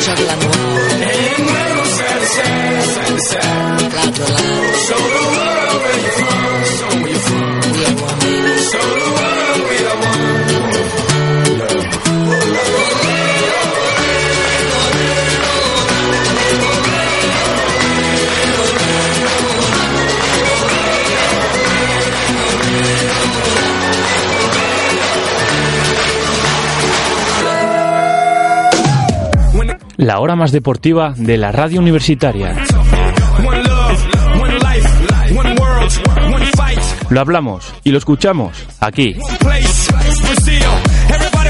charlando. Lado a hora más deportiva de la radio universitaria. Lo hablamos y lo escuchamos aquí. place, Brazil. Everybody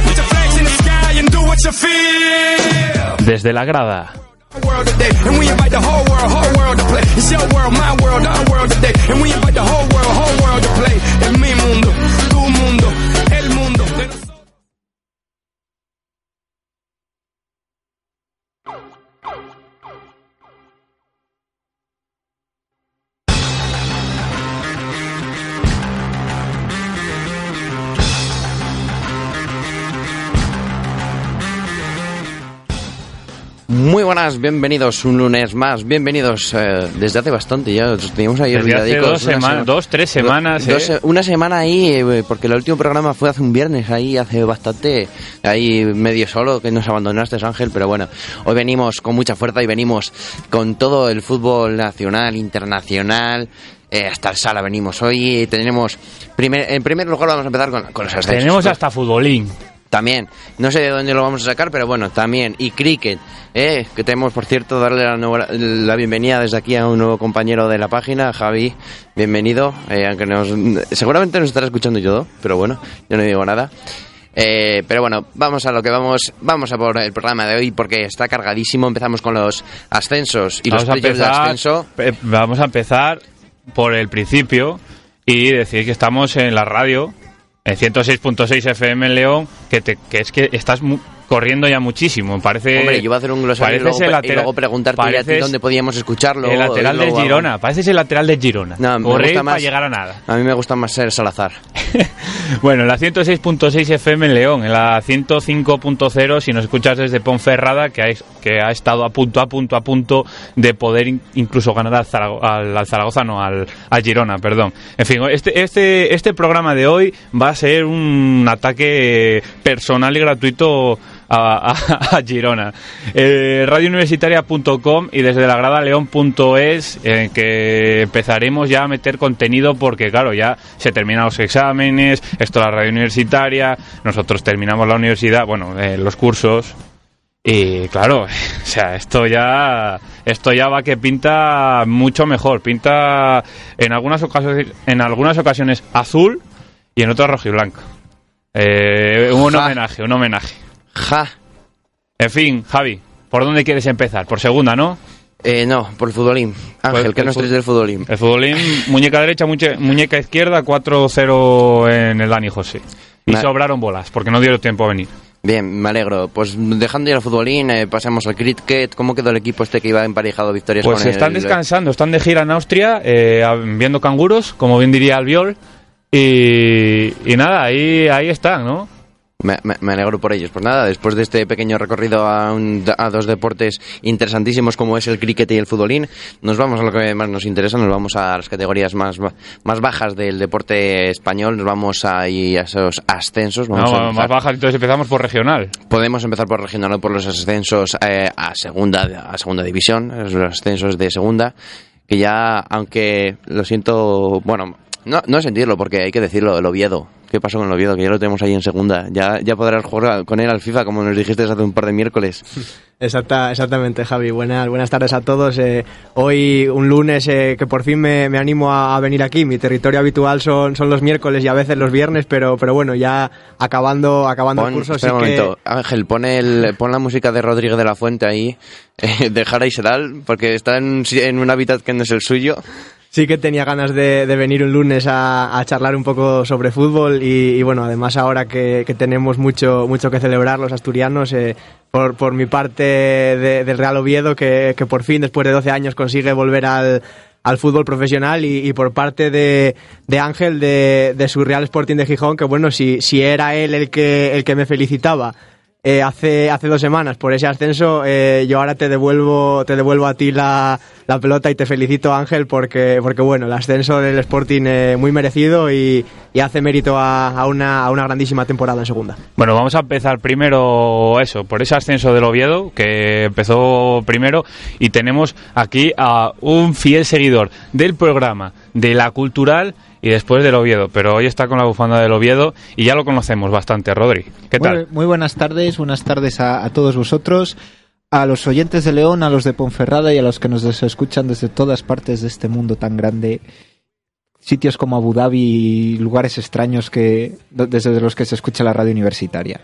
Muy buenas, bienvenidos un lunes más, bienvenidos eh, desde hace bastante, ya os teníamos ahí Desde hace olvidadicos, dos una semanas, sema- dos, tres semanas, do- dos ¿eh? se- una semana ahí, eh, porque el último programa fue hace un viernes, ahí hace bastante, ahí medio solo, que nos abandonaste Ángel, pero bueno, hoy venimos con mucha fuerza y venimos con todo el fútbol nacional, internacional, eh, hasta el sala venimos hoy, tenemos, primer, en primer lugar vamos a empezar con, con los ascensos. Tenemos hasta futbolín. También, no sé de dónde lo vamos a sacar, pero bueno, también. Y cricket, ¿eh? que tenemos, por cierto, darle la, nueva- la bienvenida desde aquí a un nuevo compañero de la página, Javi, bienvenido, eh, aunque nos, seguramente nos estará escuchando y todo, pero bueno, yo no digo nada. Eh, pero bueno, vamos a lo que vamos, vamos a por el programa de hoy porque está cargadísimo. Empezamos con los ascensos y los Vamos playoffs de ascenso. vamos a empezar por el principio y decir que estamos en la radio, en 106.6 FM en León, que, te- que es que estás mu- corriendo ya muchísimo. Parece, Hombre, yo voy a hacer un glosario y luego, el y luego preguntarte a ti dónde podíamos escucharlo. El lateral luego- Girona, pareces el lateral del Girona. No, me gusta para más- llegar a nada. A mí me gusta más ser Salazar. bueno, en la 106.6 FM en León, en la 105.0 si nos escuchas desde Ponferrada, que ha, que ha estado a punto, a punto, a punto de poder in- incluso ganar al, Zarago- al, al Zaragoza, no, al, al Girona, perdón. En fin, este, este, este programa de hoy va a ser un ataque personal y gratuito a, a- a Girona. Eh, radiouniversitaria.com y desde la grada león.es en que empezaremos ya a meter contenido porque claro, ya se terminan los exámenes, esto es la radio universitaria, nosotros terminamos la universidad, bueno, eh, los cursos y claro, o sea, esto ya esto ya va que pinta mucho mejor, pinta en algunas ocasiones en algunas ocasiones azul y en otras rojo y blanco. Eh, un homenaje, un homenaje. Ja. En fin, Javi, ¿por dónde quieres empezar? Por segunda, ¿no? Eh, no, por el futbolín. Ángel, Pues ¿qué nos traes del futbolín? El futbolín, muñeca derecha, muñe- muñeca izquierda, 4-0 en el Dani José. Y Ma- sobraron bolas, porque no dieron tiempo a venir. Bien, me alegro. Pues dejando ya el futbolín, eh, pasamos al cricket. ¿Cómo quedó el equipo este que iba emparejado victorias Pues con están el- descansando, están de gira en Austria, eh, viendo canguros, como bien diría Albiol. Y, y nada, ahí, ahí están, ¿no? Me, me- me alegro por ellos. Pues nada, después de este pequeño recorrido a, un- a dos deportes interesantísimos como es el cricket y el futbolín, nos vamos a lo que más nos interesa, nos vamos a las categorías más, más bajas del deporte español, nos vamos a, esos ascensos. Vamos No, a más bajas, entonces empezamos por regional. Podemos empezar por regional o por los ascensos eh, a segunda a segunda división, los ascensos de segunda, que ya, aunque lo siento, bueno, no, no sentirlo, porque hay que decirlo, el Oviedo. ¿Qué pasó con el Oviedo? Que ya lo tenemos ahí en segunda. Ya, ya podrás jugar con él al FIFA, como nos dijiste hace un par de miércoles. Exacta, exactamente, Javi. Buenas, buenas tardes a todos. Eh, hoy, un lunes, eh, que por fin me, me animo a, a venir aquí. Mi territorio habitual son, son los miércoles y a veces los viernes, pero, pero bueno, ya acabando, acabando Pon, el curso, sí espera un que... momento. Ángel, pon, el, pon la música de Rodríguez de la Fuente ahí, eh, de Jara y Sedal, porque está en, en un hábitat que no es el suyo. Sí que tenía ganas de, venir un lunes a, a charlar un poco sobre fútbol y, bueno, además ahora que, tenemos mucho, mucho que celebrar los asturianos, eh, por, mi parte de- del Real Oviedo, que, por fin después de 12 años consigue volver al, al fútbol profesional y, y por parte de, de Ángel de, de su Real Sporting de Gijón, que bueno, si, si era él el que, el que me felicitaba eh, hace, hace dos semanas por ese ascenso. Eh, yo ahora te devuelvo, te devuelvo a ti la, la pelota y te felicito, Ángel, porque, porque bueno, el ascenso del Sporting eh, muy merecido y, y hace mérito a, a una, a una grandísima temporada en segunda. Bueno, vamos a empezar primero eso, por ese ascenso del Oviedo, que empezó primero, y tenemos aquí a un fiel seguidor del programa, de la cultural y después del Oviedo, pero hoy está con la bufanda del Oviedo y ya lo conocemos bastante, Rodri. ¿Qué Muy, tal? muy buenas tardes, buenas tardes a, a todos vosotros, a los oyentes de León, a los de Ponferrada y a los que nos escuchan desde todas partes de este mundo tan grande. Sitios como Abu Dhabi y lugares extraños que, desde los que se escucha la radio universitaria.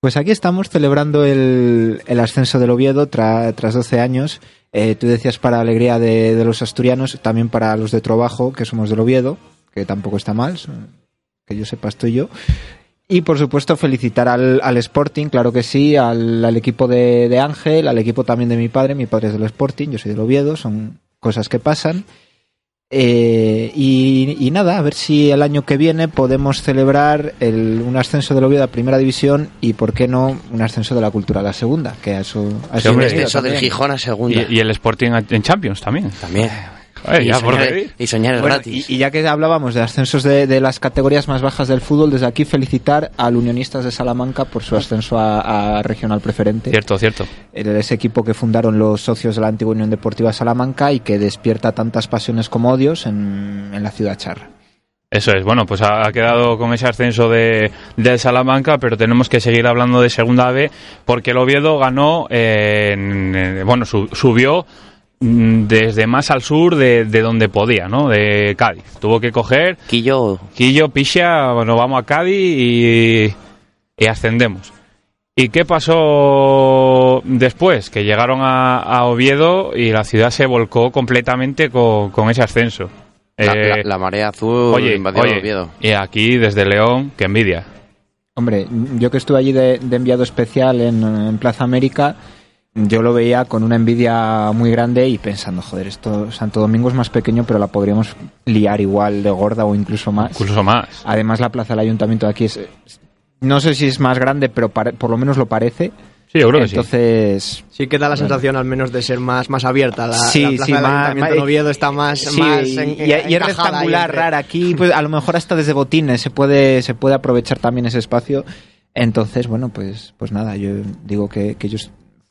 Pues aquí estamos celebrando el, ascenso del Oviedo tra- tras 12 años. Eh, tú decías para alegría de, los asturianos, también para los de Trabajo, que somos del Oviedo, que tampoco está mal, que yo sepa estoy yo. Y por supuesto felicitar al, al Sporting, claro que sí, al, al equipo de, de Ángel, al equipo también de mi padre, mi padre es del Sporting, yo soy del Oviedo, son cosas que pasan. Eh, y, y nada, a ver si el año que viene podemos celebrar el, un ascenso del Oviedo a Primera División y, por qué no, un ascenso de la Cultura a la Segunda, que a eso, a Sí, eso venido Descenso del. Gijón a segunda. Y, y el Sporting en Champions también. También. Y, soñar, y soñar es Bueno, gratis. y, y ya que hablábamos de ascensos de, de las categorías más bajas del fútbol, desde aquí felicitar al Unionistas de Salamanca por su ascenso a, a regional preferente. Cierto, cierto. El- ese equipo que fundaron los socios de la antigua Unión Deportiva Salamanca y que despierta tantas pasiones como odios en, en la ciudad charra. Eso es, bueno, pues ha ha quedado con ese ascenso de, del Salamanca, pero tenemos que seguir hablando de Segunda B porque el Oviedo ganó, eh, en- en- bueno, su- subió desde más al sur de, de donde podía, ¿no? De Cádiz. Tuvo que coger Quillo, Quillo, Picha, bueno, vamos a Cádiz y, y ascendemos. ¿Y qué pasó después? Que llegaron a, a Oviedo y la ciudad se volcó completamente con, con ese ascenso. la, Eh, la- la marea azul Oye, invadió oye, Oviedo. y aquí desde León, que envidia. Hombre, yo que estuve allí de, de enviado especial en, en Plaza América, yo lo veía con una envidia muy grande y pensando, joder, esto Santo Domingo es más pequeño, pero la podríamos liar igual de gorda o incluso más. Incluso más. Además, la plaza del ayuntamiento de aquí es. No sé si es más grande, pero pare- por lo menos lo parece. Sí, yo creo que sí. Entonces, Sí que da la sensación al menos de ser más, más abierta. La, Sí, la plaza sí, del más- Ayuntamiento más- de Oviedo está más, sí, más y, en- y- y es rectangular, entre- rara. Aquí, pues a lo mejor hasta desde botines se puede, se puede aprovechar también ese espacio. Entonces, bueno, pues, pues nada, yo digo que, que yo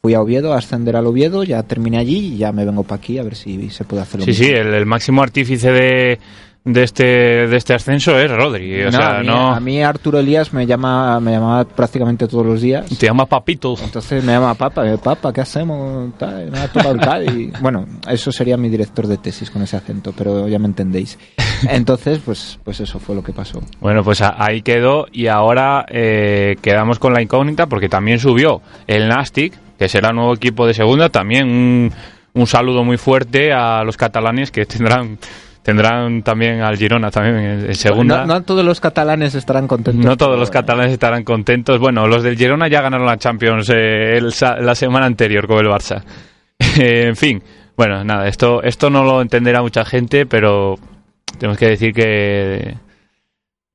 fui a Oviedo a ascender al Oviedo, ya terminé allí y ya me vengo para aquí a ver si se puede hacer lo Sí, mismo. sí, el, el máximo artífice de, de, este, de este ascenso es Rodri. O No, sea, a, mí, no. a mí Arturo Elías me llama, me llamaba prácticamente todos los días. Te llama Papito. Entonces me llama Papa, eh, Papa, ¿qué hacemos? Tal, me ha tocado tal, y, bueno, eso sería mi director de tesis con ese acento, pero ya me entendéis. Entonces, pues, pues eso fue lo que pasó. Bueno, pues ahí quedó y ahora eh, quedamos con la incógnita porque también subió el Nastic, que será nuevo equipo de segunda. También un, un saludo muy fuerte a los catalanes que tendrán tendrán también al Girona también en, segunda. No, no todos los catalanes estarán contentos. No todos los catalanes estarán contentos. Bueno, los del Girona ya ganaron la Champions eh, el la semana anterior con el Barça. En fin, bueno, nada, esto, esto no lo entenderá mucha gente, pero tenemos que decir que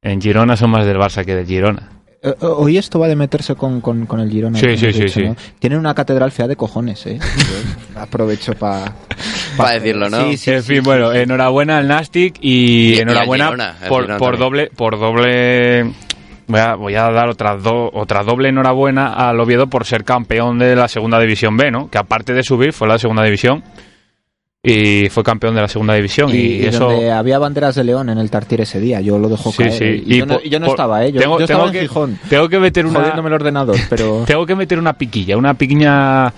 en Girona son más del Barça que del Girona. Eh, Hoy esto va de meterse con, con, con el Girona. Sí, sí, dicho, sí. ¿no? Tienen una catedral fea de cojones, ¿eh? Aprovecho para... Pa decirlo, ¿no? Sí, sí, en sí, fin, bueno, enhorabuena al Nastic y, Y- y al enhorabuena Girona, por, doble, por doble. Voy a, voy a dar otra, do- otra doble enhorabuena al Oviedo por ser campeón de la segunda división B, ¿no? Que aparte de subir fue la segunda división y fue campeón de la segunda división y, Y, y eso. donde había banderas de León en el Tartier ese día, yo lo dejo Sí, caer. sí. Y, yo, no, por- y yo no por- estaba, ¿eh? Yo, tengo- yo estaba tengo en que- Gijón, Tengo que meter una. el ordenador, pero... Tengo que meter una piquilla, una piquiña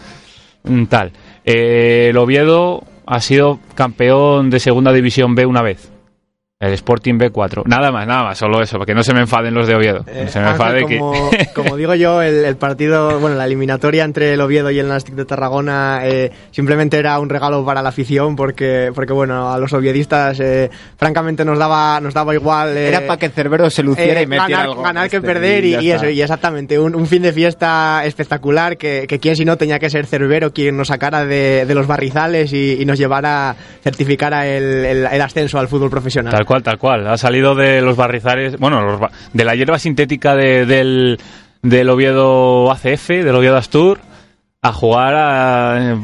mm, tal. Eh, el Oviedo ha sido campeón de segunda división B una vez. El Sporting B4. Nada más, nada más, solo eso, para que no se me enfaden los de Oviedo. Eh, se me Ángel, enfade que. como, como digo yo, el, el partido, bueno, la eliminatoria entre el Oviedo y el Nastic de Tarragona eh, simplemente era un regalo para la afición porque, porque bueno, a los oviedistas eh, francamente nos daba, nos daba igual. eh, Era para que Cerbero se luciera eh, y metiera ganar, algo. ganar que Este, perder y, eso, y exactamente, un, un fin de fiesta espectacular que, que quien si no tenía que ser Cerbero quien nos sacara de, de los barrizales y, y nos llevara, certificara el, el- el ascenso al fútbol profesional. Tal cual, tal cual. Ha salido de los barrizales, bueno, los de la hierba sintética de- del, del Oviedo ACF, del Oviedo Astur, a jugar a... eh,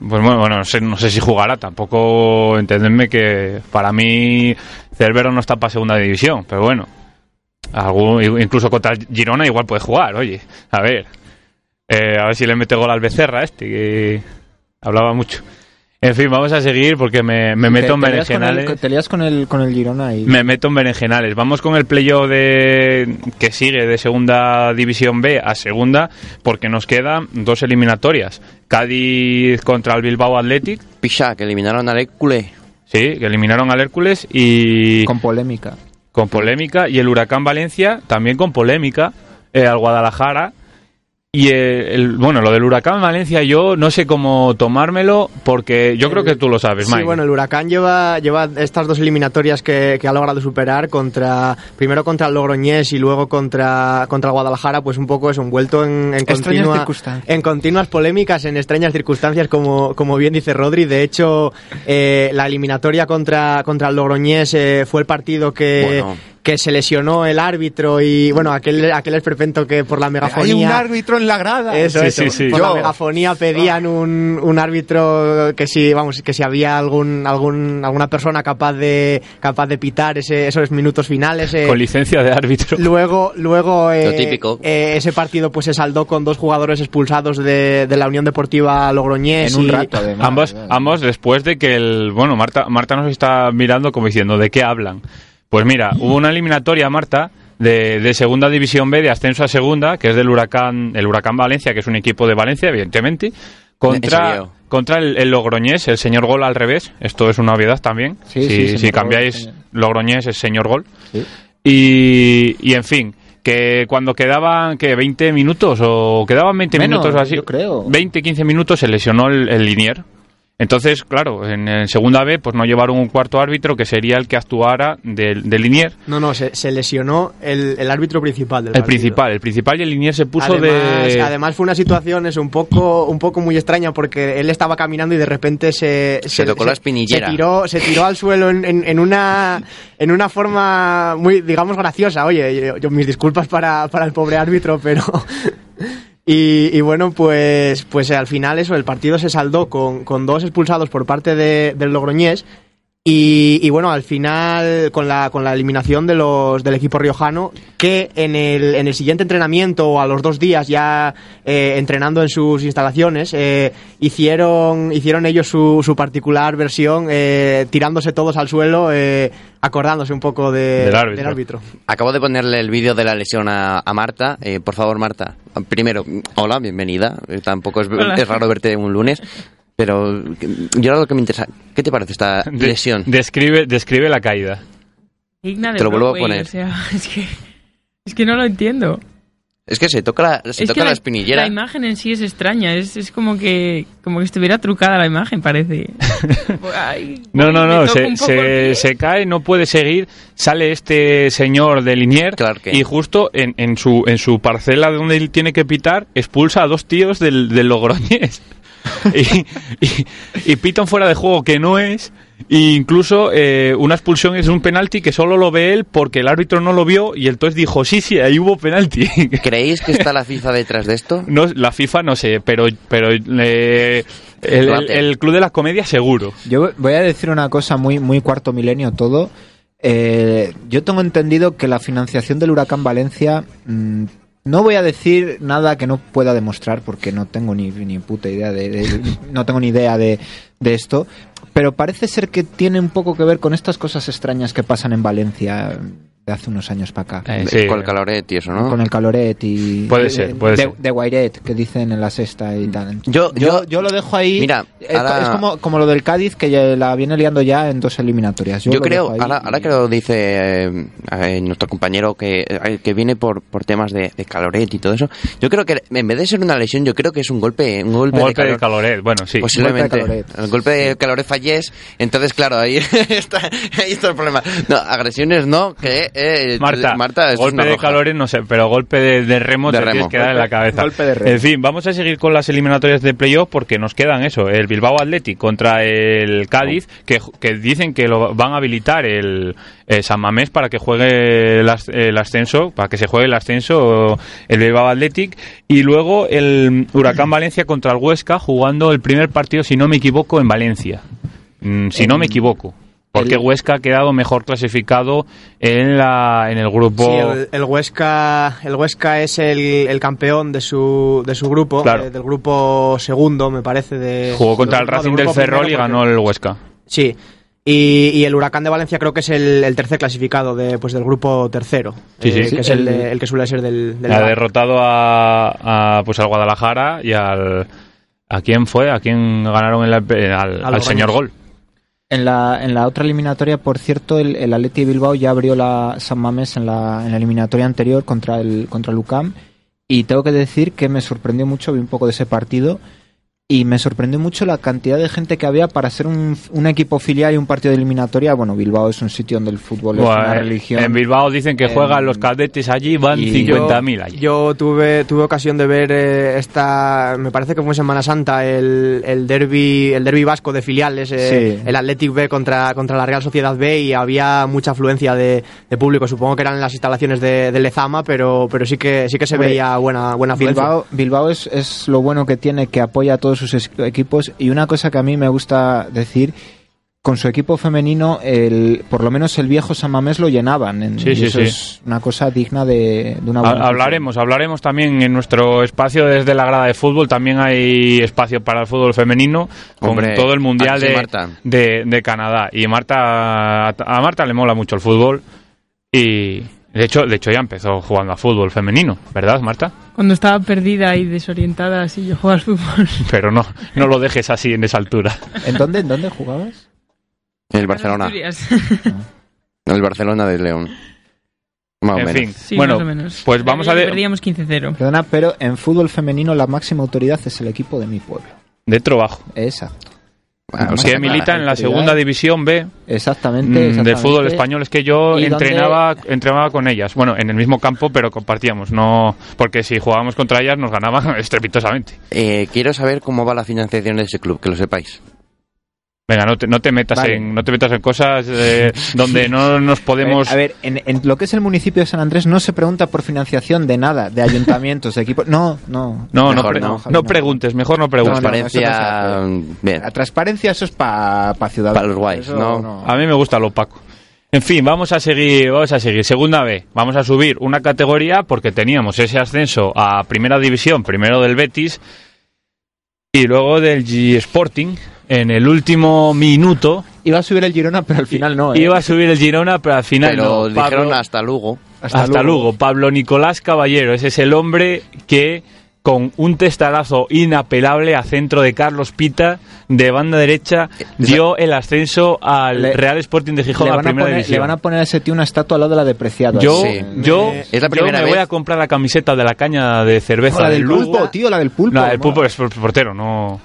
Pues bueno, bueno, no sé, no sé si jugará, tampoco entendedme que para mí Cerbero no está para segunda división, pero bueno, algún, incluso contra Girona igual puede jugar, oye, a ver, eh, a ver si le mete gol al Becerra este, que hablaba mucho. En fin, vamos a seguir porque me, me meto en te, lías con el- berenjenales. te lías con el, con el Girona y... Me meto en berenjenales. Vamos con el playoff de que sigue de segunda división B a segunda, porque nos quedan dos eliminatorias. Cádiz contra el Bilbao Athletic, Picha, que eliminaron al Hércules. sí, que eliminaron al Hércules y Con polémica. con polémica, y el Huracán Valencia también con polémica, eh, al Guadalajara. Y el, el- bueno, lo del Huracán Valencia yo no sé cómo tomármelo, porque yo creo que tú lo sabes, Sí, Mike. bueno, el Huracán lleva, lleva estas dos eliminatorias que, que ha logrado superar contra primero contra el Logroñés y luego contra, contra Guadalajara, pues un poco eso, envuelto en, en, continua- en continuas polémicas, en extrañas circunstancias, como, como bien dice Rodri. De hecho, eh, la eliminatoria contra, contra el Logroñés eh, fue el partido que, Bueno. Que se lesionó el árbitro y, bueno, aquel, aquel esperpento que por la megafonía... árbitro en la grada. Eso, Sí, eso. sí, sí. Por Yo- la megafonía pedían un, un árbitro que si, vamos, que si había algún, algún, alguna persona capaz de, capaz de pitar ese- esos minutos finales. eh, Con licencia de árbitro. Luego, luego eh, Lo típico. eh, ese partido pues se saldó con dos jugadores expulsados de, de la Unión Deportiva Logroñés. En un y- rato, además. ambos, ambos después de que el. Bueno, Marta, Marta nos está mirando como diciendo, ¿de qué hablan? Pues mira, hubo una eliminatoria, Marta, de, de segunda división B, de ascenso a segunda, que es del Huracán, el Huracán Valencia, que es un equipo de Valencia, evidentemente, ¿En contra, contra el, el Logroñés, el señor Gol al revés. Esto es una obviedad también. Sí, si sí, cambiáis. Logroñés es señor Gol. Sí. Y, y en fin, que cuando quedaban que 20 minutos o quedaban 20 Menos, minutos o así, yo creo. 20, 15 minutos se lesionó el, el linier. Entonces, claro, en, en segunda B pues no llevaron un cuarto árbitro que sería el que actuara del, del linier. No, no, se, se lesionó el, el árbitro principal del El partido. principal, el principal y el linier se puso además, de... además fue una situación es un poco un poco muy extraña porque él estaba caminando y de repente se Se tocó la espinillera. se tiró se tiró al suelo en, en- en una en una forma muy digamos graciosa oye yo, yo- mis disculpas para, para el pobre árbitro pero y, y bueno pues pues al final eso el partido se saldó con, con dos expulsados por parte de- del Logroñés y, y bueno, al final, con la, con la eliminación de los, del equipo riojano, que en el, en el siguiente entrenamiento o a los dos días ya eh, entrenando en sus instalaciones, eh, hicieron, hicieron ellos su, su particular versión, eh, tirándose todos al suelo, eh, acordándose un poco de- Del árbitro. árbitro. Acabo de ponerle el vídeo de la lesión a, a Marta. Eh, por favor, Marta, primero, hola, bienvenida. Eh, tampoco es, Hola. es raro verte un lunes. Pero que- yo lo que me interesa, ¿qué te parece esta de- lesión? describe, describe la caída. Digna de Te lo vuelvo a Broadway, poner. O sea, es que, es que no lo entiendo. Es que se toca la, se es toca que la, la, espinillera. la imagen en sí es extraña. Es, es como que como que estuviera trucada la imagen, parece. Ay, No, uy, no, no, se, se, cae, no puede seguir, sale este señor de Linier Clark Kent. y justo en, en, su, en su parcela donde él tiene que pitar, expulsa a dos tíos del, del Logroñés. y, y, y pita un fuera de juego que no es, e incluso eh, una expulsión es un penalti que solo lo ve él porque el árbitro no lo vio y entonces dijo, sí, sí, ahí hubo penalti. ¿Creéis que está la FIFA detrás de esto? no, la FIFA no sé, pero, pero eh, el, el- el Club de la Comedia seguro. Yo voy a decir una cosa muy, muy cuarto milenio todo. Eh, yo tengo entendido que la financiación del Huracán Valencia. mm, no voy a decir nada que no pueda demostrar porque no tengo ni, ni puta idea de, no tengo ni idea de, de esto. Pero parece ser que tiene un poco que ver con estas cosas extrañas que pasan en Valencia de hace unos años para acá. Eh, sí. Con el caloret y eso, ¿no? Con el caloret y. Puede de- ser, puede de, ser. De Guairet, que dicen en la sexta y tal. Yo- yo, yo- yo lo dejo ahí. Mira, ahora- Es como, como lo del Cádiz, que ya la viene liando ya en dos eliminatorias. Yo, creo, ahora, y- ahora que lo dice eh, eh, nuestro compañero que, que viene por, por temas de, de caloret y todo eso, yo creo que en vez de ser una lesión, yo creo que es un golpe, un golpe, Un golpe de de calor. caloret, bueno, sí. Posiblemente. Golpe de Caloret. El golpe de caloret fallés. Entonces, claro, ahí está, ahí está el problema. No, agresiones no, que eh, Marta, Marta, golpe de calores no sé, pero golpe de, de remo De te remo. tienes que dar en la cabeza. golpe de remo. En fin, vamos a seguir con las eliminatorias de playoff porque nos quedan eso, el Bilbao Athletic contra el Cádiz, que, que dicen que lo van a habilitar el, eh, San Mamés para que juegue el, as- el ascenso, para que se juegue el ascenso el Bilbao Athletic y luego el Huracán Valencia contra el Huesca jugando el primer partido, si no me equivoco, en Valencia. Mm, si no me equivoco. Porque el- Huesca ha quedado mejor clasificado en, la, en el grupo. Sí, el, el Huesca, el Huesca es el, el campeón de su, de su grupo, Claro. eh, del grupo segundo, me parece. De, Jugó contra el no, Racing del Ferrol y ganó porque- el Huesca. Sí. Y, y el Huracán de Valencia creo que es el, el tercer clasificado de, pues, del grupo tercero. Sí, sí. eh, Sí, que es el, el- de- el que suele ser del, del ha derrotado a, a, pues al Guadalajara y al a quién fue a quién ganaron eh, al, al señor gol En la, en la otra eliminatoria, por cierto, el, el Atleti de Bilbao ya abrió la San Mamés en la, en la eliminatoria anterior contra el, contra el UCAM. Y tengo que decir que me sorprendió mucho, vi un poco de ese partido. Y me sorprendió mucho la cantidad de gente que había para ser un, un equipo filial y un partido de eliminatoria. Bueno, Bilbao es un sitio donde el fútbol es una eh, religión. en Bilbao dicen que Em, juegan los cadetes allí van y 50.000 allí Yo tuve, tuve ocasión de ver eh, esta, me parece que fue en Semana Santa, el, el derby, el derby vasco de filiales, eh, Sí. el Athletic B contra, contra la Real Sociedad B y había mucha afluencia de, de público. Supongo que eran en las instalaciones de, de Lezama, pero, pero sí que sí que se veía buena, buena afluencia. Bilbao, Bilbao es, es lo bueno que tiene, que apoya a todos sus equipos. Y una cosa que a mí me gusta decir, con su equipo femenino, el, por lo menos el viejo San Mamés lo llenaban. en- Sí, y sí, eso sí. es una cosa digna de, de una Ha- buena hablaremos hablaremos también en nuestro espacio desde la grada de fútbol también hay espacio para el fútbol femenino con todo el mundial ¿a de, de, de Canadá y Marta a Marta le mola mucho el fútbol y de hecho de hecho ya empezó jugando a fútbol femenino verdad Marta Cuando estaba perdida y desorientada, así yo jugaba al fútbol. pero no no lo dejes así en esa altura ¿En dónde, en dónde jugabas? El Barcelona. Asturias. El Barcelona de León. Más o en menos. fin Sí, bueno más o menos. pues vamos a Aquello ver- Perdíamos 15-0. Perdona, pero en fútbol femenino la máxima autoridad es el equipo de mi pueblo. de trabajo Exacto. Bueno, o sea, milita en la segunda división B Exactamente. mm, del exactamente. fútbol español es que yo ¿Y dónde- entrenaba entrenaba con ellas bueno en el mismo campo pero compartíamos no porque si jugábamos contra ellas nos ganaban estrepitosamente eh, quiero saber cómo va la financiación de ese club, que lo sepáis. Venga no te, no te metas Vale. en no te metas en cosas eh, donde no nos podemos A ver, en, en lo que es el municipio de San Andrés no se pregunta por financiación de nada, de ayuntamientos, de equipos. No, no. no no, Mejor pre- no. no preguntes mejor no preguntes No, no, Transparencia. no bien. La transparencia eso es para pa ciudadanos. Pa' los guays, ¿no? a mí me gusta lo opaco en fin, vamos a seguir, vamos a seguir. Segunda B, vamos a subir una categoría porque teníamos ese ascenso a Primera División, primero del Betis y luego del G Sporting. En el último minuto Iba a subir el Girona, pero al final no. ¿eh? iba a subir el Girona, pero al final Pero no. dijeron Pablo- hasta Lugo. hasta, luego. Pablo Nicolás Caballero, ese es el hombre que con un testarazo inapelable a centro de Carlos Pita de banda derecha dio el ascenso al Le- Real Sporting de Gijón le a van, a primera poner, división. le van a poner a ese tío una estatua al lado de la depreciada. Yo, Sí. yo, Es la yo me vez. voy a comprar la camiseta de la caña de cerveza No, la del Lugo. pulpo, tío, la del pulpo. No, la del pulpo es por- portero, no.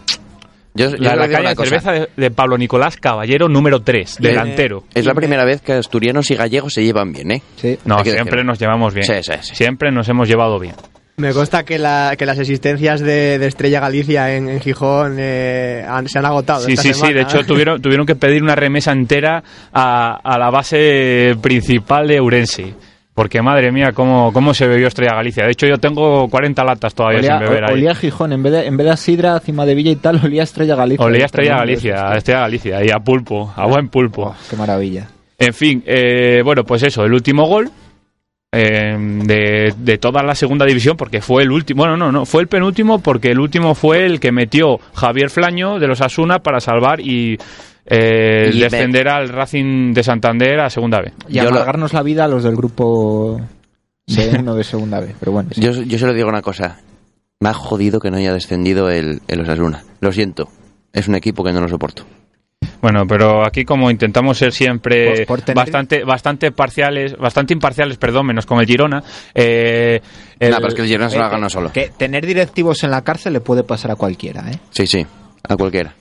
Yo, yo La, la caña de cerveza de, de Pablo Nicolás Caballero, número 3, Eh, delantero. Es la primera vez que asturianos y gallegos se llevan bien, ¿eh? Sí. No, siempre decirlo. nos llevamos bien. Sí, sí, sí. Siempre nos hemos llevado bien. Me consta que, la, que las existencias de, de Estrella Galicia en, en Gijón eh, han- se han agotado. Sí, esta sí, sí. semana. De hecho, tuvieron, tuvieron que pedir una remesa entera a, a la base principal de Urense. Porque, madre mía, cómo, cómo se bebió Estrella Galicia. De hecho, yo tengo 40 latas todavía Olía, sin beber ahí. olía Gijón, en vez, de, en vez de a Sidra, cima de Villa y tal, olía Estrella Galicia. Olía Estrella Galicia, a Estrella Galicia y a pulpo, a buen pulpo. Oh, qué maravilla. En fin, eh, bueno, pues eso, el último gol eh, de, de toda la segunda división, porque fue el último, bueno, no, no, fue el penúltimo porque el último fue el que metió Javier Flaño de los Asuna para salvar y, eh, descender al Racing de Santander a segunda B. Y Yo lo- amargarnos la vida a los del grupo de uno de segunda B. Pero bueno, sí. Yo, yo se lo digo una cosa. Me ha jodido que no haya descendido el, el Osasuna. Lo siento. Es un equipo que no lo soporto. Bueno, pero aquí como intentamos ser siempre Por- por tener- bastante bastante parciales, bastante imparciales, perdón, menos con el Girona. Eh, el- pero es que el Girona se lo ha ganado solo. Que tener directivos en la cárcel le puede pasar a cualquiera, ¿eh? Sí, sí. A cualquiera.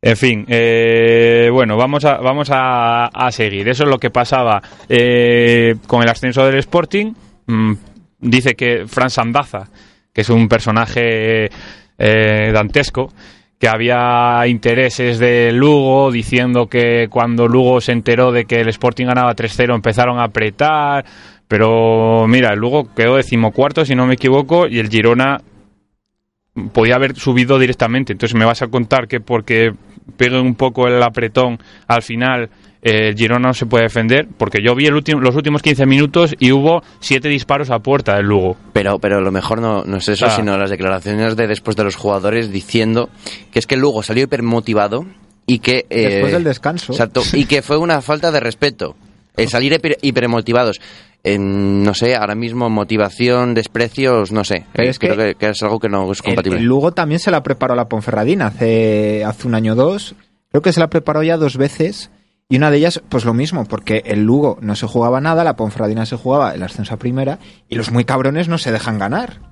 En fin, eh, bueno, vamos a, vamos a, a seguir. Eso es lo que pasaba eh, con el ascenso del Sporting. Mm, dice que Fran Sandaza, que es un personaje eh, dantesco, que había intereses de Lugo, diciendo que cuando Lugo se enteró de que el Sporting ganaba 3-0 empezaron a apretar, pero mira, el Lugo quedó decimocuarto, si no me equivoco, y el Girona podía haber subido directamente. Entonces me vas a contar que porque pegue un poco el apretón al final eh, el Girona no se puede defender, porque yo vi el último, los últimos 15 minutos y hubo siete disparos a puerta del Lugo. Pero, pero lo mejor no, no es eso, Ah. sino las declaraciones de después de los jugadores diciendo que es que Lugo salió hipermotivado y que... eh, Después del descanso. Exacto, y que fue una falta de respeto. El salir hiper- hipermotivados. No sé, ahora mismo motivación, desprecios, no sé. Pero es creo que- que, que es algo que no es El, compatible. el Lugo también se la preparó la Ponferradina hace, hace un año o dos. Creo que se la preparó ya dos veces. Y una de ellas, pues lo mismo, porque el Lugo no se jugaba nada, la Ponferradina se jugaba el ascenso a primera, y los muy cabrones no se dejan ganar.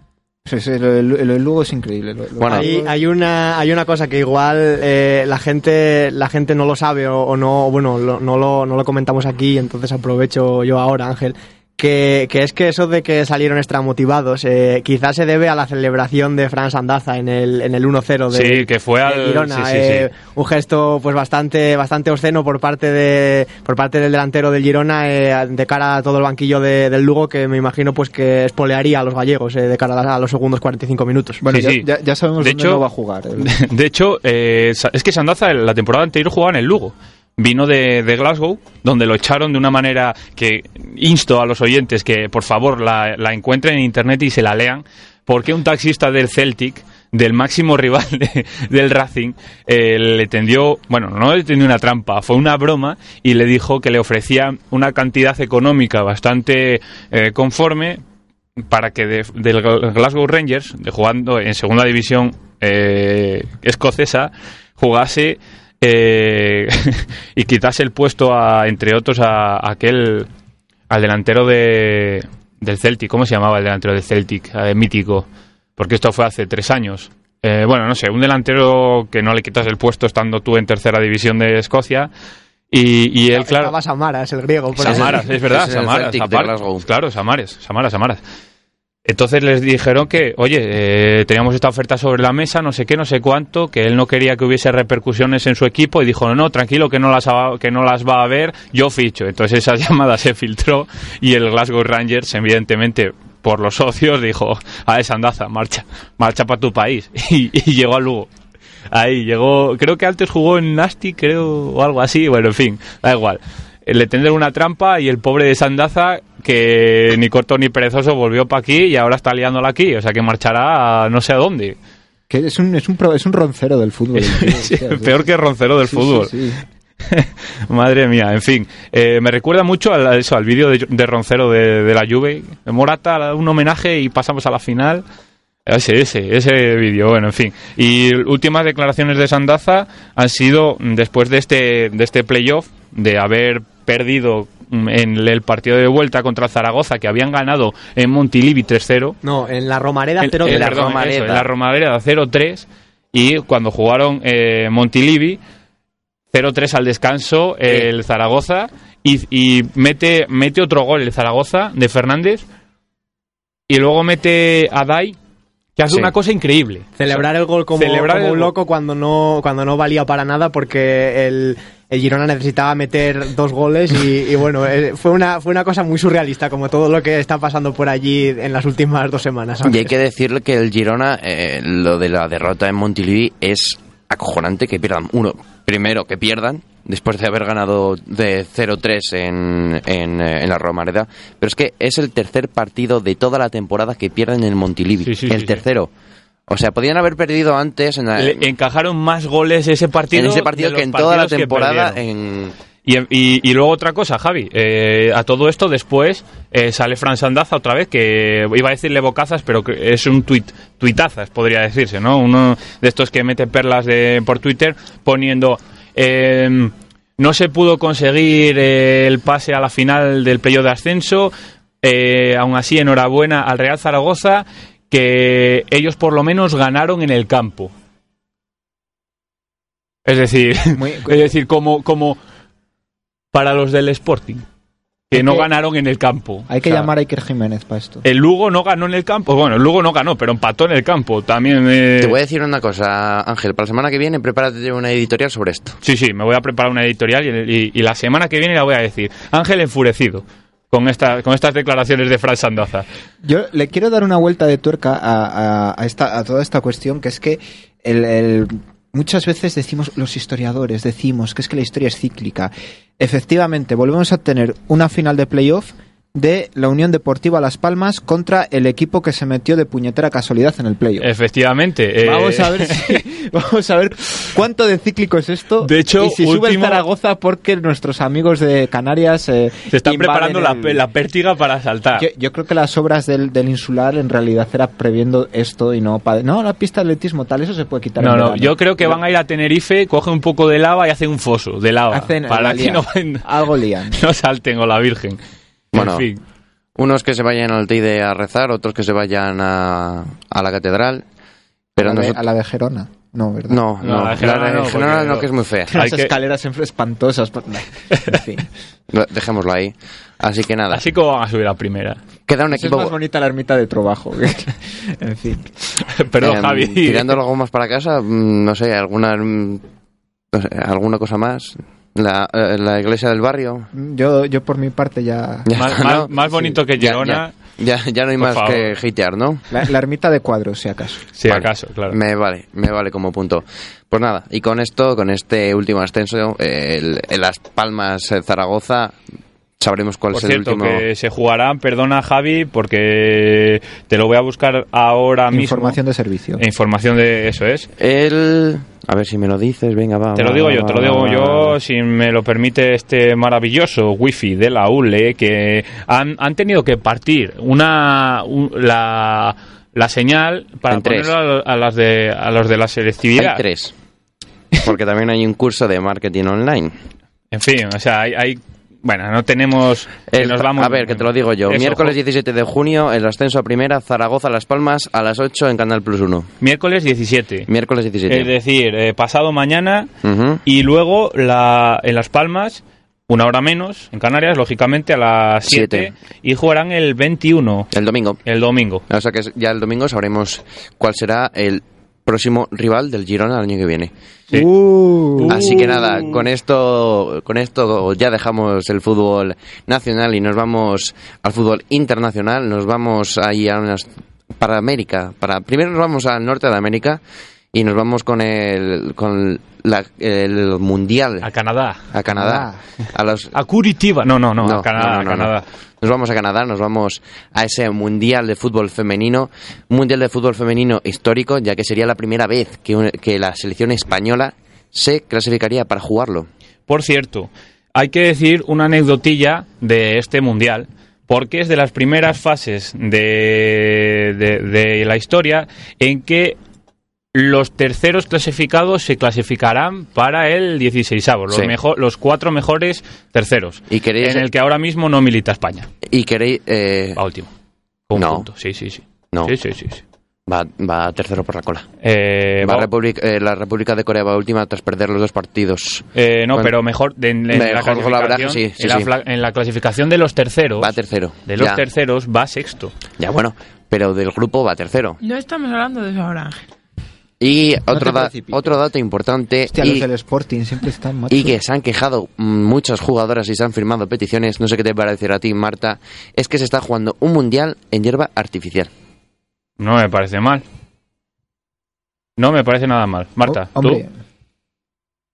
O sea, es- el, el- el Lugo es increíble. Lo- lo- Bueno. Hay, hay una hay una cosa que igual eh, la gente la gente no lo sabe o, o no bueno lo- no lo no lo comentamos aquí entonces aprovecho yo ahora Ángel que, que es que eso de que salieron extramotivados eh, quizás se debe a la celebración de Fran Sandaza en el en el 1-0 de Sí, que fue de al- Girona, sí, sí, eh, sí. un gesto pues bastante bastante obsceno por parte de por parte del delantero del Girona eh, de cara a todo el banquillo de- del Lugo que me imagino pues que espolearía a los gallegos eh, de cara a, a los segundos 45 minutos Bueno, Sí, ya, sí. ya- ya sabemos De dónde hecho- no va a jugar. el- De hecho, eh, es que Sandaza la temporada anterior jugaba en el Lugo. Vino de, Glasgow, donde lo echaron de una manera que insto a los oyentes que por favor la, la encuentren en internet y se la lean, porque un taxista del Celtic, del máximo rival de- del Racing, eh, le tendió, bueno, no le tendió una trampa, fue una broma y le dijo que le ofrecía una cantidad económica bastante eh, conforme para que de- del Glasgow Rangers, de jugando en segunda división eh, escocesa, jugase eh, y quitase el puesto a, entre otros a, a aquel al delantero de del Celtic, ¿cómo se llamaba el delantero del Celtic? Eh, mítico, porque esto fue hace tres años. Eh, bueno, no sé, un delantero que no le quitas el puesto estando tú en tercera división de Escocia y, y él, claro, Estaba Samaras, el griego. por. Samaras, es verdad, es Samaras, Celtic claro, Samares, Samaras, Samaras. Entonces les dijeron que, oye, eh, teníamos esta oferta sobre la mesa, no sé qué, no sé cuánto, que él no quería que hubiese repercusiones en su equipo y dijo, no, no, tranquilo, que no las, va- que no las va a ver, yo ficho. Entonces esa llamada se filtró y el Glasgow Rangers, evidentemente, por los socios, dijo, a esa andaza, marcha, marcha para tu país. Y, y llegó a Lugo. Ahí llegó, creo que antes jugó en Nasty, creo, o algo así, bueno, en fin, da igual. Eh, Le tendré una trampa y el pobre de Sandaza, que ni corto ni perezoso, volvió para aquí y ahora está liándola aquí, o sea que marchará a no sé a dónde. que es un, es un, es un roncero del fútbol. Sí, peor que Roncero del sí, fútbol. sí. Madre mía, en fin. Eh, me recuerda mucho al, a eso, al vídeo de, de Roncero de, de la Juve. Morata, un homenaje y pasamos a la final. Ese, ese, ese vídeo, bueno, en fin. Y últimas declaraciones de Sandaza han sido después de este, de este playoff, de haber perdido en el partido de vuelta contra Zaragoza, que habían ganado en Montilivi 3-0. No, en la Romareda En- 0 en la Romareda. eso, en la Romareda 0-3 y cuando jugaron eh, Montilivi 0-3 al descanso el Zaragoza y, y mete mete otro gol el Zaragoza de Fernández y luego mete a Dai que hace Sí. una cosa increíble. Celebrar el gol como, Celebrar como el un gol. loco cuando no, cuando no valía para nada porque el, el Girona necesitaba meter dos goles y, y bueno, eh, fue una, fue una cosa muy surrealista como todo lo que está pasando por allí en las últimas dos semanas. Y hay que decirle que el Girona, eh, lo de la derrota en Montilivi es acojonante que pierdan. Uno, primero que pierdan, después de haber ganado de 0-3 en, en, eh, en la Romareda. Pero es que es el tercer partido de toda la temporada que pierden en Montilivi. Sí, sí, el sí, sí. tercero. O sea, podían haber perdido antes en, la- Le encajaron más goles ese partido, en ese partido de que en toda la temporada en... Y, y- y luego otra cosa, Javi. eh, a todo esto después eh, sale Fran Sandaza otra vez, que iba a decirle bocazas, pero que es un tuit, tuitazas, podría decirse, ¿no? Uno de estos que mete perlas de, por Twitter poniendo... eh, no se pudo conseguir eh, el pase a la final del playoff de ascenso. eh, aún así, enhorabuena al Real Zaragoza, que ellos por lo menos ganaron en el campo. Es decir, Muy- es decir, como, como para los del Sporting, que no que- ganaron en el campo. Hay que O sea, llamar a Iker Jiménez para esto. El Lugo no ganó en el campo. Bueno, el Lugo no ganó, pero empató en el campo. También. eh, Te voy a decir una cosa, Ángel. Para la semana que viene, prepárate una editorial sobre esto. Sí, sí, me voy a preparar una editorial y, y- y la semana que viene la voy a decir. Ángel enfurecido con, esta, con estas declaraciones de Fran Sandaza. Yo le quiero dar una vuelta de tuerca a, a- esta, a toda esta cuestión, que es que el- muchas veces decimos, los historiadores decimos que es que la historia es cíclica. Efectivamente, volvemos a tener una final de playoff de la Unión Deportiva Las Palmas contra el equipo que se metió de puñetera casualidad en el playoff. Efectivamente. eh, Vamos a ver si- vamos a ver cuánto de cíclico es esto. De hecho, y si sube el Zaragoza porque nuestros amigos de Canarias eh, se están preparando la, el- pe- la pértiga para saltar. yo, yo creo que las obras del, del insular en realidad era previendo esto y no pa- no la pista de atletismo tal eso se puede quitar No, no, verano. yo creo que van a ir a Tenerife, cogen un poco de lava y hacen un foso de lava. Hacen para la que no, algo lían no salten o la Virgen. Bueno, en fin. Unos que se vayan al Teide a rezar, otros que se vayan a, a la catedral. Pero a, la de, nosotros- a la de Gerona no verdad No, No, no, la de Gerona no, Gerona no, que es muy fea. las que- escaleras siempre espantosas en fin Lo- Dejémoslo ahí. Así que nada, Así como van a subir a primera. queda un es equipo... más bonita la ermita de Trobajo en fin Perdón, em, Javi. Tirando algo más para casa, mm, no sé, alguna, mm, no sé, alguna cosa más. La, eh, la iglesia del barrio. yo yo por mi parte ya Ya Más, más- ¿no? más bonito que Ya- Girona, Ya, ya, ya no hay Por más favor. que hatear, ¿no? la, la ermita de cuadros si acaso si Vale. acaso, claro. Me vale, me vale como punto. Pues nada, y con esto, con este último ascenso, eh, el- en Las Palmas eh, Zaragoza, sabremos cuál Por es el cierto, último. que se jugará, perdona Javi, porque te lo voy a buscar ahora mismo. información de servicio información de eso es. El. A ver si me lo dices, venga, va. Te lo digo va, yo, va, te lo digo va, yo, va. si me lo permite este maravilloso wifi de la ULE, que han, han tenido que partir una un- la, la señal para ponerlo a, a las de a los de la selectividad. Hay tres. Porque también hay un curso de marketing online. En fin, o sea, hay, hay- bueno, no tenemos que El- nos vamos- a ver, que te lo digo yo. Eso, Miércoles jo- 17 de junio, el ascenso a primera, Zaragoza Las Palmas, a las 8 en Canal Plus 1. miércoles 17. Miércoles 17. Es decir, eh, pasado mañana Ujú. y luego la, en Las Palmas, una hora menos, en Canarias, lógicamente a las 7, Siete. y jugarán el 21, El domingo. el domingo. O sea que ya el domingo sabremos cuál será el próximo rival del Girona el año que viene. Sí. Uh. Así que nada, con esto, con esto ya dejamos el fútbol nacional y nos vamos al fútbol internacional. Nos vamos ahí a unas para América. Para primero nos vamos al norte de América y nos vamos con el con la- el mundial A Canadá. a Canadá. A los A Curitiba. No, no, no, no, a Canadá. no, no, a no, Canadá. No. Nos vamos a Canadá, nos vamos a ese Mundial de Fútbol Femenino, un Mundial de Fútbol Femenino histórico, ya que sería la primera vez que, la selección española se clasificaría para jugarlo. Por cierto, hay que decir una anécdotilla de este mundial, porque es de las primeras fases de- de la historia en que los terceros clasificados se clasificarán para el 16 los, Sí. mejor, los cuatro mejores terceros, ¿Y queréis, en el que ahora mismo no milita España. y queréis eh, Va último. Con No. punto. Sí, sí, sí. No. Sí, sí, sí. sí. va, va tercero por la cola? Eh, Va va- República- eh, la República de Corea va última tras perder los dos partidos. eh, no, Bueno, pero mejor de- en, en la mejor clasificación, sí, sí, en, la sí. fla- en la clasificación de los terceros, Va tercero. de los ya, terceros va sexto. ya bueno, pero del grupo va tercero. No estamos hablando de eso ahora, Ángel. Y otro, da- otro dato importante Hostia, y, los del Sporting siempre están macho. y que se han quejado muchas jugadoras y se han firmado peticiones, no sé qué te parecerá a ti, Marta, es que se está jugando un mundial en hierba artificial. No me parece mal. No me parece nada mal. Marta, Oh, ¿tú?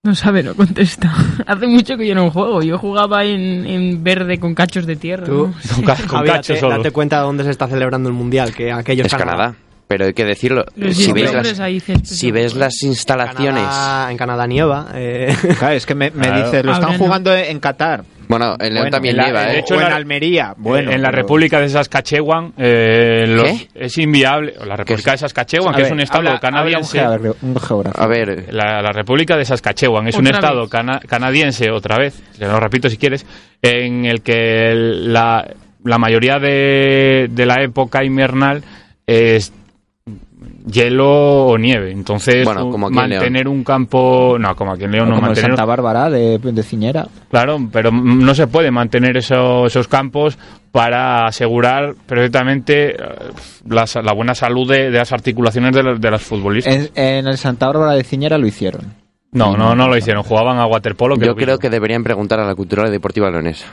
No sabe, no contesta. Hace mucho que yo no juego. Yo jugaba en, en verde con cachos de tierra. Tú- ¿no? Con, ca- con Javi, cacho date, solo. date cuenta de dónde se está celebrando el mundial, que aquello Es Canadá. Pero hay que decirlo, Los si ves, las, ahí césped si ves seguro. las instalaciones... Canadá- en Canadá nieva. eh, Claro, es que me, me Claro. dice, lo están jugando en Qatar. Bueno, en León Bueno, también en la- de ¿eh? hecho, o en la- Almería. Bueno, en la pero- República de Saskatchewan eh, es inviable. La República de Saskatchewan, A que es un estado canadiense. A ver, La, República de Saskatchewan es un estado canadiense, otra vez, te lo repito si quieres, en el que el- la, la mayoría de, de la época invernal es- hielo o nieve. Entonces, Bueno, como aquí en mantener un campo. No, como aquí en León no, como en mantener. Santa Bárbara de, de Ciñera. Claro, pero no se puede mantener eso- esos campos para asegurar perfectamente eh, la, la buena salud de, de las articulaciones de, los- de las futbolistas. En, en el Santa Bárbara de Ciñera lo hicieron. no, no, no lo hicieron. Jugaban a waterpolo. Que Yo creo que deberían preguntar a la cultural y deportiva leonesa.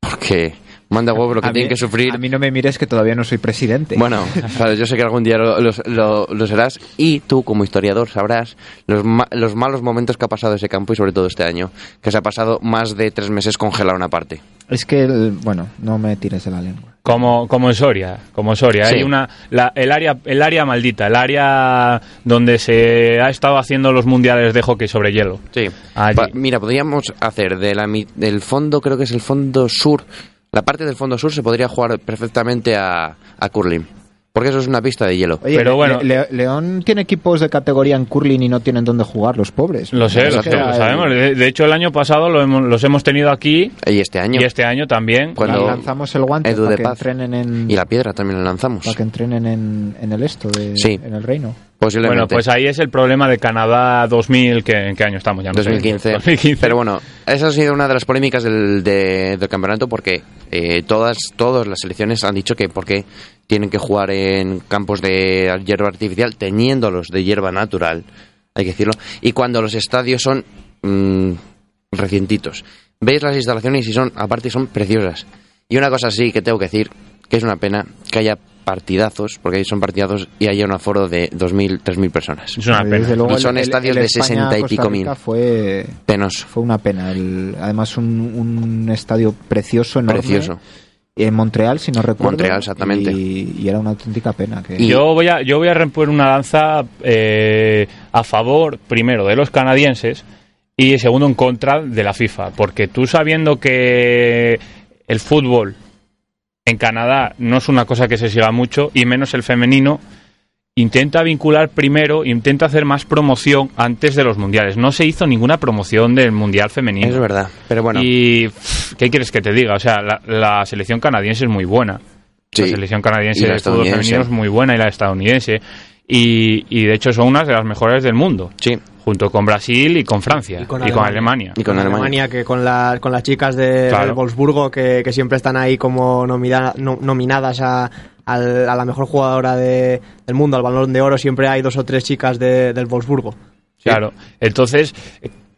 Porque manda huevo lo que A tienen mí- que sufrir. A mí no me mires que todavía no soy presidente. Bueno, claro, yo sé que algún día lo, lo- lo- lo serás y tú como historiador sabrás los, ma- los malos momentos que ha pasado ese campo y sobre todo este año, que se ha pasado más de tres meses congelado una parte. Es que, el- bueno, no me tires de la lengua. Como, como en Soria, como en Soria. Sí. Hay una, la- el, área, el área maldita, el área donde se ha estado haciendo los mundiales de hockey sobre hielo. Sí. Allí. Mira, podríamos hacer de la, mi- del fondo, creo que es el fondo sur, la parte del fondo sur se podría jugar perfectamente a, a curling. Porque eso es una pista de hielo. Oye, Pero bueno- Le- León tiene equipos de categoría en curling y no tienen dónde jugar los pobres. Lo sé, lo, sé, sabemos. De, de hecho, el año pasado lo hemos- los hemos tenido aquí Y este año. y este año también. Cuando- lanzamos el guante Edu para de que Paz. entrenen en Y la piedra también la lanzamos. para que entrenen en, en el esto de, Sí. en el reino. Posiblemente. Bueno, pues ahí es el problema de Canadá 2000, que, ¿en qué año estamos? Ya no sé. 2015. 2015. Pero bueno, esa ha sido una de las polémicas del, de- del campeonato porque eh, todas, todas las selecciones han dicho que porque tienen que jugar en campos de hierba artificial teniéndolos de hierba natural, hay que decirlo, y cuando los estadios son mm, recientitos. Veis las instalaciones y son, aparte son preciosas. Y una cosa sí que tengo que decir, que es una pena que haya partidazos, porque ahí son partidazos y haya un aforo de 2.000, 3.000 personas. Es una Desde pena. luego Y son estadios de 60 y pico mil. Fue, Penoso. fue una pena. El- además, un, un estadio precioso, enorme. Precioso. En Montreal, si no recuerdo. Montreal, exactamente. Y, y era una auténtica pena. Que, Y- Yo voy a, yo voy a romper una lanza eh, a favor, primero, de los canadienses y segundo, en contra de la FIFA. Porque tú sabiendo que el fútbol en Canadá no es una cosa que se siga mucho, y menos el femenino, intenta vincular primero, intenta hacer más promoción antes de los mundiales. No se hizo ninguna promoción del mundial femenino. Es verdad. Pero bueno, Y, ¿qué quieres que te diga? O sea, la, la selección canadiense es muy buena. Sí. La selección canadiense Y la de fútbol femenino es muy buena y la estadounidense. Y, y de hecho son unas de las mejores del mundo. sí. Junto con Brasil y con Francia. Y con, Alemania. Y con Alemania. que con, la- con las chicas de, Claro. del Wolfsburgo, que, que siempre están ahí como nomina- no- nominadas a, al- a la mejor jugadora de- del mundo, al balón de oro, siempre hay dos o tres chicas de- del Wolfsburgo. Claro. Entonces,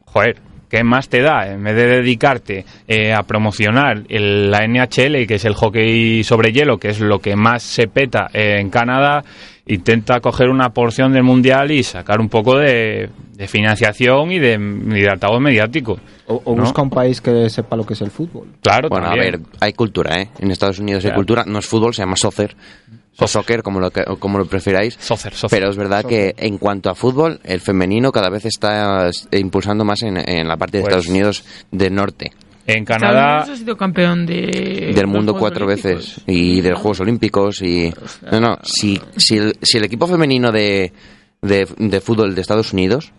joder, ¿qué más te da? En vez de dedicarte eh, a promocionar el- la NHL, que es el hockey sobre hielo, que es lo que más se peta eh, en Canadá, intenta coger una porción del mundial y sacar un poco de, de financiación y de, y de altavoz mediático. o o ¿no? busca un país que sepa lo que es el fútbol. Claro, Bueno, a ver, hay cultura, ¿eh? En Estados Unidos hay cultura. No es fútbol, se llama soccer. O soccer, como lo, que- o como lo preferáis. Soccer, soccer. Pero es verdad que en cuanto a fútbol, el femenino cada vez está eh, impulsando más en, en la parte de Pues- Estados Unidos del norte En Estados Canadá, Unidos ha sido campeón de del mundo cuatro Olímpicos. veces y de los Juegos Olímpicos y no no si si el, si el equipo femenino de, de, de fútbol de Estados Unidos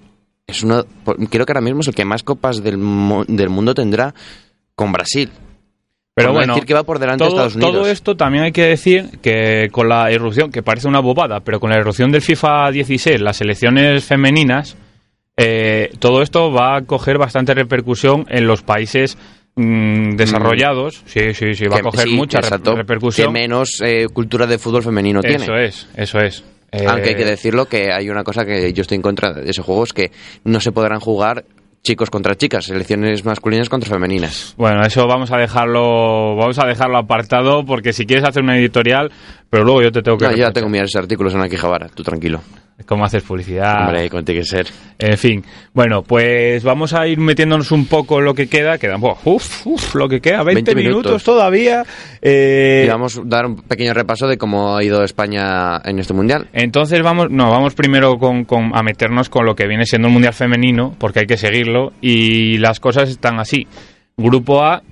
es uno creo que ahora mismo es el que más copas del, del mundo tendrá con Brasil Pero bueno, decir que va por delante de todo, Estados Unidos. todo esto también hay que decir que con la irrupción, que parece una bobada, pero con la irrupción del FIFA 16, las selecciones femeninas, eh, todo esto va a coger bastante repercusión en los países mm, desarrollados. Sí, sí, sí, va a Que- coger sí, mucha exacto, repercusión. que menos eh, cultura de fútbol femenino eso tiene es, eso es. Eh, Aunque hay que decirlo que hay una cosa que yo estoy en contra de ese juego, es que no se podrán jugar chicos contra chicas, selecciones masculinas contra femeninas. Bueno, eso vamos a dejarlo, vamos a dejarlo apartado porque si quieres hacer una editorial, pero luego yo te tengo que No, yo ya tengo mis artículos en Aquijabara, tú tranquilo. Cómo haces publicidad. Hombre, como tiene que ser. En fin, bueno, pues vamos a ir metiéndonos un poco en lo que queda. Quedan, buah, uf, lo que queda, 20, 20 minutos. minutos todavía. Eh, Y vamos a dar un pequeño repaso de cómo ha ido España en este mundial. entonces vamos, no, vamos primero con, con- a meternos con lo que viene siendo el Mundial Femenino, porque hay que seguirlo, y las cosas están así. Grupo A,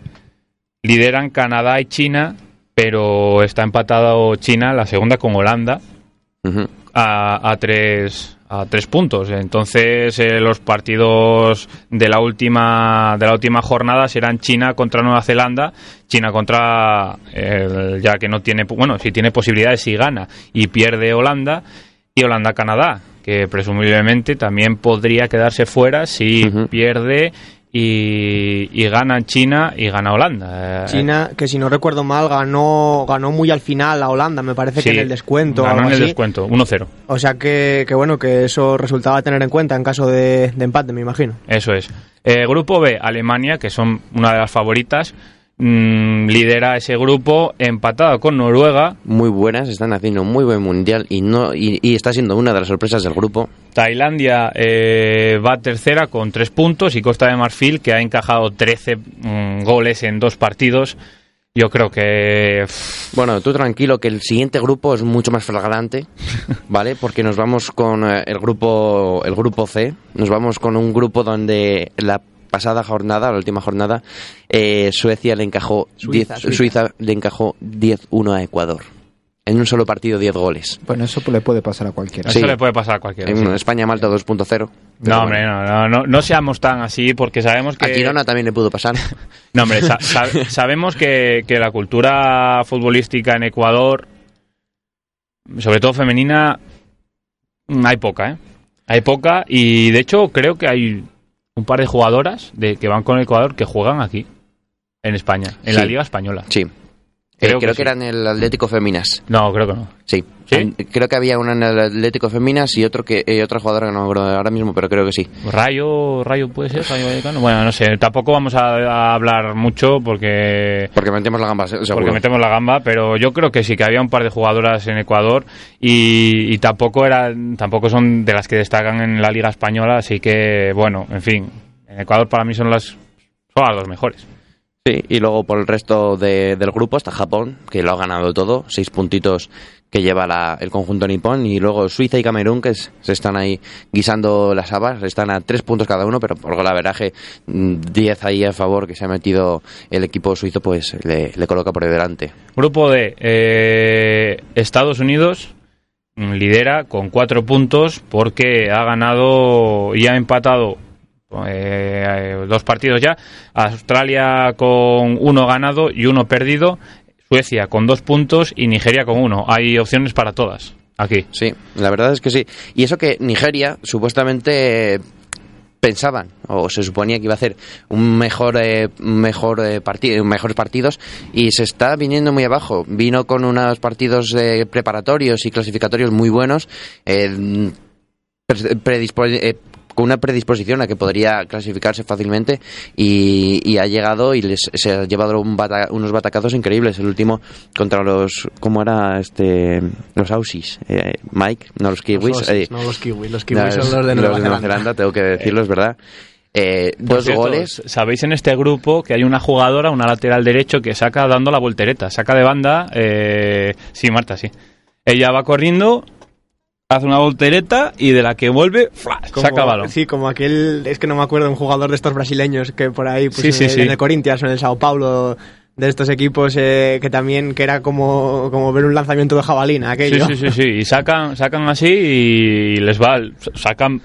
lideran Canadá y China, pero está empatado China, la segunda con Holanda, Ujú. A, a tres a tres puntos. Entonces eh, los partidos de la última de la última jornada serán China contra Nueva Zelanda. China contra eh, ya que no tiene bueno si tiene posibilidades si gana y pierde Holanda. Y Holanda-Canadá, que presumiblemente también podría quedarse fuera si pierde y, y gana China y gana Holanda. Eh, China, que si no recuerdo mal, ganó ganó muy al final a Holanda, me parece que en el descuento ganó en el así. descuento, 1-0. O sea que, que bueno, que eso resultaba tener en cuenta en caso de, de empate, me imagino. Eso es. Eh, grupo B, Alemania, que son una de las favoritas, lidera ese grupo empatado con Noruega. Muy buenas, están haciendo un muy buen mundial y no y, y está siendo una de las sorpresas del grupo. Tailandia eh, va tercera con tres puntos y Costa de Marfil, que ha encajado 13 mm, goles en dos partidos. Yo creo que Bueno, tú tranquilo que el siguiente grupo es mucho más flagrante, ¿vale? Porque nos vamos con eh, el grupo el grupo C, nos vamos con un grupo donde la pasada jornada, la última jornada, eh, Suecia le encajó Suiza, 10 Suiza. Suiza le encajó 10-1 a Ecuador. En un solo partido 10 goles. Bueno, eso le puede pasar a cualquiera. eso le puede pasar a cualquiera. En sí. España-Malta 2.0. pero No, hombre, bueno. no, no, no, no seamos tan así porque sabemos que... A Girona también le pudo pasar. No, hombre, sa- sa- sabemos que, que la cultura futbolística en Ecuador, sobre todo femenina, mm, hay poca, ¿eh? Hay poca y de hecho creo que hay un par de jugadoras de que van con Ecuador que juegan aquí, en España, en la. Liga Española. Sí. Creo Eh, que creo sí. que, era en el Atlético Feminas. No, creo que no. Sí. ¿Sí? En- Creo que había una en el Atlético Feminas y otro que eh, otra jugadora que no me acuerdo ahora mismo, pero creo que sí. Rayo, Rayo puede ser, Rayo Vallecano. Bueno, no sé, tampoco vamos a, a hablar mucho porque Porque metemos la gamba, se- seguro. porque metemos la gamba, pero yo creo que sí que había un par de jugadoras en Ecuador y, y tampoco eran, tampoco son de las que destacan en la liga española, así que bueno, en fin, en Ecuador para mí son las son las dos mejores. Sí, y luego por el resto de- del grupo está Japón, que lo ha ganado todo, seis puntitos que lleva la- el conjunto nipón, y luego Suiza y Camerún, que se están ahí guisando las habas, están a tres puntos cada uno, pero por golaveraje, mm, 10 ahí a favor que se ha metido el equipo suizo, pues le, coloca por delante. Grupo D, eh, Estados Unidos lidera con cuatro puntos porque ha ganado y ha empatado eh, dos partidos ya. Australia con uno ganado y uno perdido. Suecia con dos puntos y Nigeria con uno. Hay opciones para todas aquí. Sí, la verdad es que sí. Y eso que Nigeria supuestamente pensaban o se suponía que iba a hacer un mejor eh, mejor eh, partido mejores partidos y se está viniendo muy abajo vino con unos partidos eh, preparatorios y clasificatorios muy buenos pres- predispo- eh, con una predisposición a que podría clasificarse fácilmente y, y ha llegado y les, se ha llevado un bata- unos batacazos increíbles el último contra los cómo era este los Aussies eh, Mike no los Kiwis Los eh, no los kiwis. Los kiwis son los de Nueva los Zelanda. Zelanda, tengo que decirlo, es verdad. Eh, dos cierto, goles. Sabéis en este grupo que hay una jugadora, una lateral derecho, que saca dando la voltereta, saca de banda. eh, sí, Marta, sí. Ella va corriendo, hace una voltereta y de la que vuelve, ¡flash! Como- saca balón. Sí, como aquel, es que no me acuerdo, un jugador de estos brasileños que por ahí, pues Sí, sí, en, sí. en el Corinthians o en el Sao Paulo, de estos equipos eh, que también, que era como, como ver un lanzamiento de jabalina, Sí, aquello. sí, sí, sí. Y sacan, sacan así y les va, sacan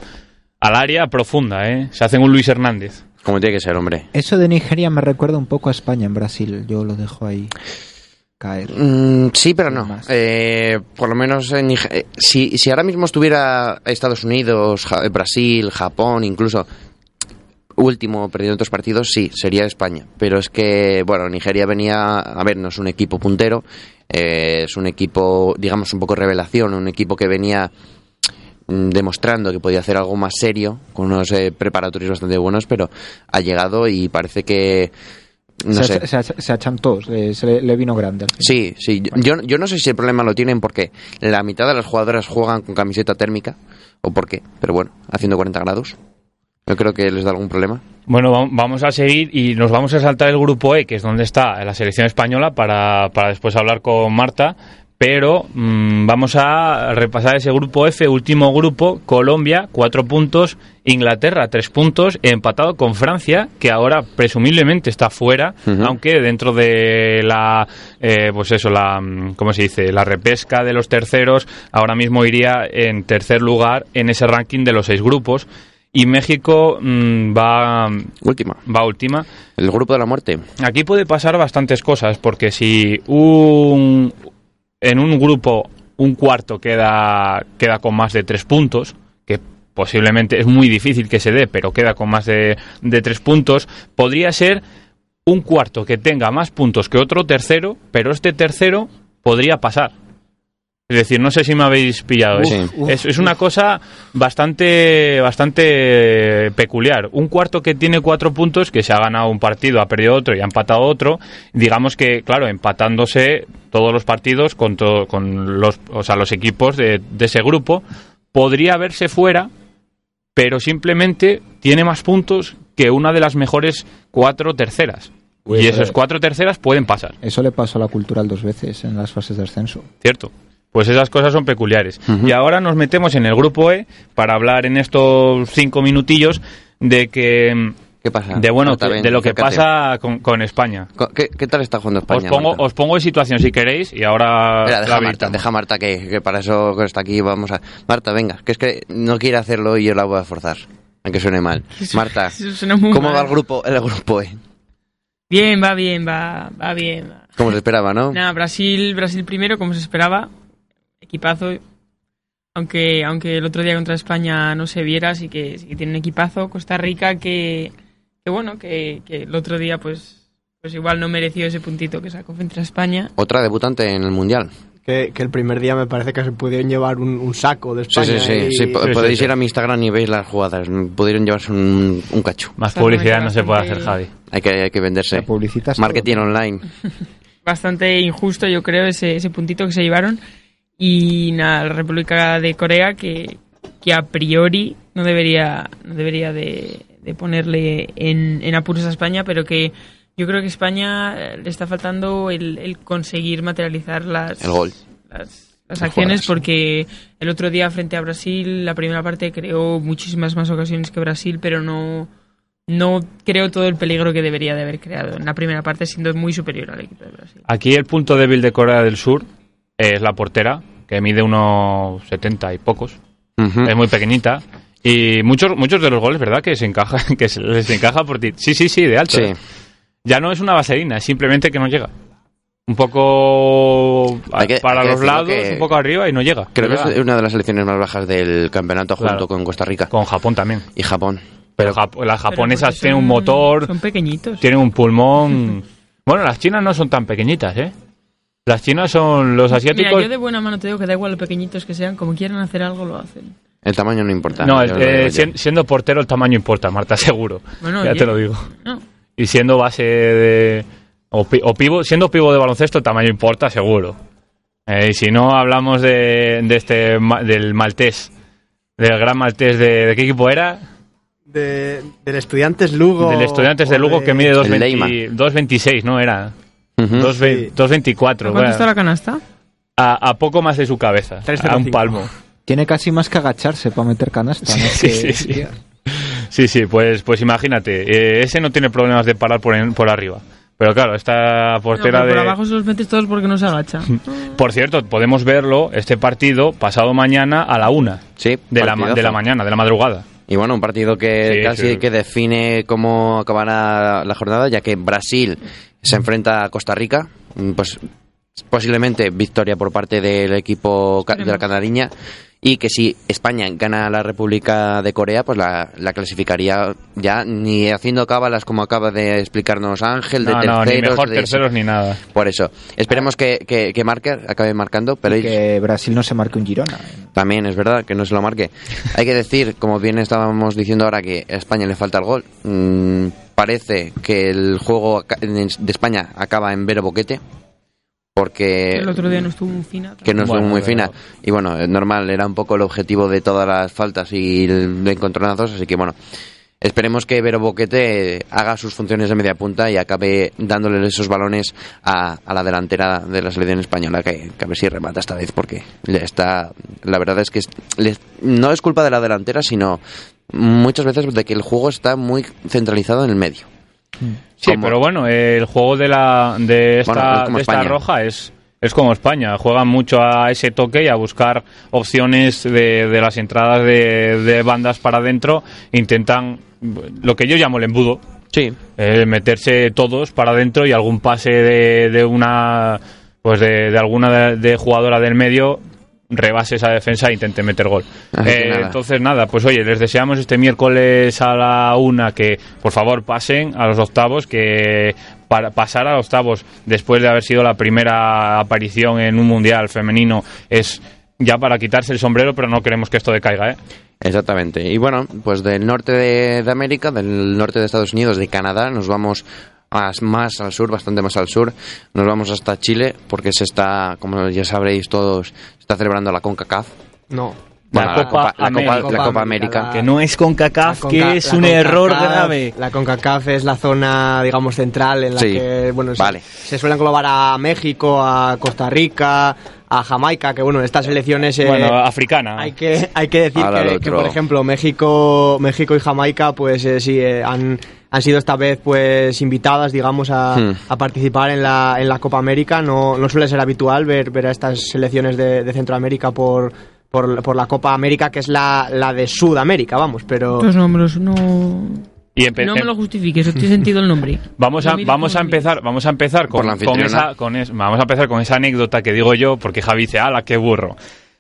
al área profunda, ¿eh? Se hacen un Luis Hernández. Como tiene que ser, hombre. Eso de Nigeria me recuerda un poco a España en Brasil. Yo lo dejo ahí caer. Mm, sí, pero no. Eh, por lo menos en eh, si, si ahora mismo estuviera Estados Unidos, Ja- Brasil, Japón, incluso último perdiendo otros partidos, sí, sería España. Pero es que, bueno, Nigeria venía, a ver, no es un equipo puntero, eh, es un equipo, digamos, un poco revelación, un equipo que venía mm, demostrando que podía hacer algo más serio, con unos eh, preparatorios bastante buenos, pero ha llegado y parece que, no se, sé, se, se- achantó, le, se le, le vino grande. Sí, sí. Yo, yo no sé si el problema lo tienen porque la mitad de las jugadoras juegan con camiseta térmica o por qué, pero bueno, haciendo 40 grados. Yo creo que les da algún problema. Bueno, va- vamos a seguir y nos vamos a saltar el grupo E, que es donde está la selección española, para, para después hablar con Marta. Pero mm, vamos a repasar ese grupo F, último grupo, Colombia, cuatro puntos, Inglaterra, tres puntos, empatado con Francia, que ahora presumiblemente está fuera, aunque dentro de la, eh, pues eso, la, mm, ¿cómo se dice? La repesca de los terceros, ahora mismo iría en tercer lugar en ese ranking de los seis grupos. Y México mm, va, Última, va última. el grupo de la muerte. Aquí puede pasar bastantes cosas, porque si un, en un grupo un cuarto queda, queda con más de tres puntos, que posiblemente es muy difícil que se dé, pero queda con más de, de tres puntos, podría ser un cuarto que tenga más puntos que otro tercero, pero este tercero podría pasar. Es decir, no sé si me habéis pillado. Uf, es, uf, es- es una cosa bastante, bastante peculiar. Un cuarto que tiene cuatro puntos, que se ha ganado un partido, ha perdido otro y ha empatado otro. Digamos que, claro, empatándose todos los partidos con, to- con los, o sea, los equipos de, de ese grupo, podría verse fuera, pero simplemente tiene más puntos que una de las mejores cuatro terceras. Uy, y pero- esos cuatro terceras pueden pasar, Eso le pasó a la cultural dos veces en las fases de ascenso. ¿cierto? Pues esas cosas son peculiares. Y ahora nos metemos en el grupo E para hablar en estos cinco minutillos de que ¿Qué pasa? de bueno de lo que pasa con, con España. ¿Qué, qué tal está jugando España? os pongo Marta? os pongo en situación si queréis y ahora la deja a Marta, deja a Marta que, que para eso que está aquí vamos a... Marta, venga, que es que no quiere hacerlo y yo la voy a forzar, aunque suene mal. Marta, eso suena muy ¿cómo mal. va el grupo, el grupo E? Bien, va bien, va, va bien. va. Como se esperaba, ¿no? Nada, Brasil, Brasil primero, como se esperaba. Equipazo. Aunque, aunque el otro día contra España no se viera, sí que, sí que tiene un equipazo. Costa Rica que, que bueno, que, que el otro día pues, pues igual no mereció ese puntito que sacó frente a España. Otra debutante en el Mundial. Que, que el primer día me parece que se pudieron llevar un, un saco de Sí, España. sí, sí. y- sí, Sí, podéis sí, sí. ir a mi Instagram y veis las jugadas. Pudieron llevarse un, un cacho. Más Está publicidad no se puede hacer, Javi. Hay que, hay que venderse. Publicitas Marketing online. Bastante injusto, yo creo, ese, ese puntito que se llevaron. Y nada, la República de Corea que, que a priori no debería, no debería de, de ponerle en, en apuros a España, pero que yo creo que España eh, le está faltando el, el conseguir materializar las, El gol. las, las Las acciones jugadas. porque el otro día frente a Brasil la primera parte creó muchísimas más ocasiones que Brasil pero no no creo todo el peligro que debería de haber creado en la primera parte siendo muy superior al equipo de Brasil Aquí el punto débil de Corea del Sur es la portera, que mide unos 70 y pocos. Es muy pequeñita. Y muchos muchos de los goles, ¿verdad? Que se encaja, que se les encaja por ti. Sí, sí, sí, de alto. Sí. Ya no es una vaselina, es simplemente que no llega. Un poco a- Hay que- para los lados, un poco arriba y no llega. Creo que es una de las selecciones más bajas del campeonato junto Claro. con Costa Rica Con Japón también. y Japón. Pero las Pero japonesas tienen un motor, son pequeñitos tienen un pulmón. Bueno, las chinas no son tan pequeñitas, ¿eh? Las chinas son los asiáticos. Mira, yo de buena mano te digo que da igual lo pequeñitos que sean, como quieran hacer algo lo hacen. El tamaño no importa. No, el- eh, siendo portero el tamaño importa, Marta, seguro. Bueno, ya te lo digo. No, Y siendo base de. O, pi- o pivo, siendo pivo de baloncesto, el tamaño importa, seguro. Eh, y si no, hablamos de, de este del maltés. Del gran maltés de. ¿De qué equipo era? de- del Estudiantes Lugo. del Estudiantes de Lugo que mide El 2.20 Leyma. 2.26, ¿no? Era. Ujú. 2.ve- 2.24. ¿cuánto bueno, está la canasta? a, a poco más de su cabeza. A 3.05. un palmo. Tiene casi más que agacharse para meter canasta. ¿no? Sí, Que- sí, sí. Sí, sí, pues, pues imagínate. eh, ese no tiene problemas de parar por, en- por arriba. Pero claro, esta No, portera pero por de. abajo se los metes todos porque no se agacha. Por cierto, podemos verlo, este partido, pasado mañana a la una Sí, de la, de la mañana, de la madrugada. Y bueno, un partido que Sí, casi sí. que define cómo acabará la jornada, ya que Brasil se enfrenta a Costa Rica, mm, pues posiblemente victoria por parte del equipo de la Canariña, y que si España gana a la República de Corea, pues la, la clasificaría ya ni haciendo cábalas como acaba de explicarnos Ángel, de No, no, terceros. ni mejor de- terceros ni nada. Por eso, esperemos que, que, que marque, acabe marcando, pero Y que Brasil no se marque un Girona. también es verdad que no se lo marque. Hay que decir, como bien estábamos diciendo ahora, que a España le falta el gol. Mm, parece que el juego aca- de España acaba en Vero Boquete, porque El otro día no estuvo muy fina. que no es Bueno, muy fina. Y bueno, es normal, era un poco el objetivo de todas las faltas y de encontronazos, así que bueno. Esperemos que Vero Boquete haga sus funciones de media punta y acabe dándole esos balones a, a la delantera de la selección española, que, que a ver si remata esta vez, porque le está. La verdad es que es- le- no es culpa de la delantera, sino muchas veces de que el juego está muy centralizado en el medio. Sí, Como- pero bueno, el juego de la de esta, Bueno, de roja es, es como España. Juegan mucho a ese toque y a buscar opciones de, de las entradas de, de bandas para adentro. Intentan lo que yo llamo el embudo. Sí. eh, meterse todos para adentro y algún pase de, de una pues de, de alguna de, de jugadora del medio rebase esa defensa e intente meter gol. Eh, nada. entonces, nada, pues oye, les deseamos este miércoles a la una que por favor pasen a los octavos, que para pasar a los octavos después de haber sido la primera aparición en un mundial femenino es ya para quitarse el sombrero, pero no queremos que esto decaiga, ¿eh? Exactamente. Y bueno, pues del norte de, de América, del norte de Estados Unidos, de Canadá, nos vamos más al sur, bastante más al sur. Nos vamos hasta Chile, porque se está, como ya sabréis todos, se está celebrando la CONCACAF. No. La Bueno, Copa la América. Copa, la Copa América. La- Que no es con CACAF, La que Conca- es la un error CONCACAF- grave. La CONCACAF es la zona, digamos, central en la Sí, que, bueno, se- vale. se, suele englobar a México, a Costa Rica, a Jamaica, que bueno, estas selecciones... eh, Bueno, africana. hay que, hay que decir que, por ejemplo, México, México y Jamaica, pues eh, sí, eh, han, han sido esta vez pues invitadas, digamos, a, Hmm. a participar en la, en la Copa América. No, no suele ser habitual ver, ver a estas selecciones de, de Centroamérica por, por, por la Copa América, que es la, la de Sudamérica, vamos, pero... Los nombres no... Y No me lo justifiques, no tiene sentido el nombre. Vamos a, vamos a empezar, vamos a empezar con, con esa, con es- vamos a empezar con esa anécdota que digo yo, porque Javi dice, ala, qué burro.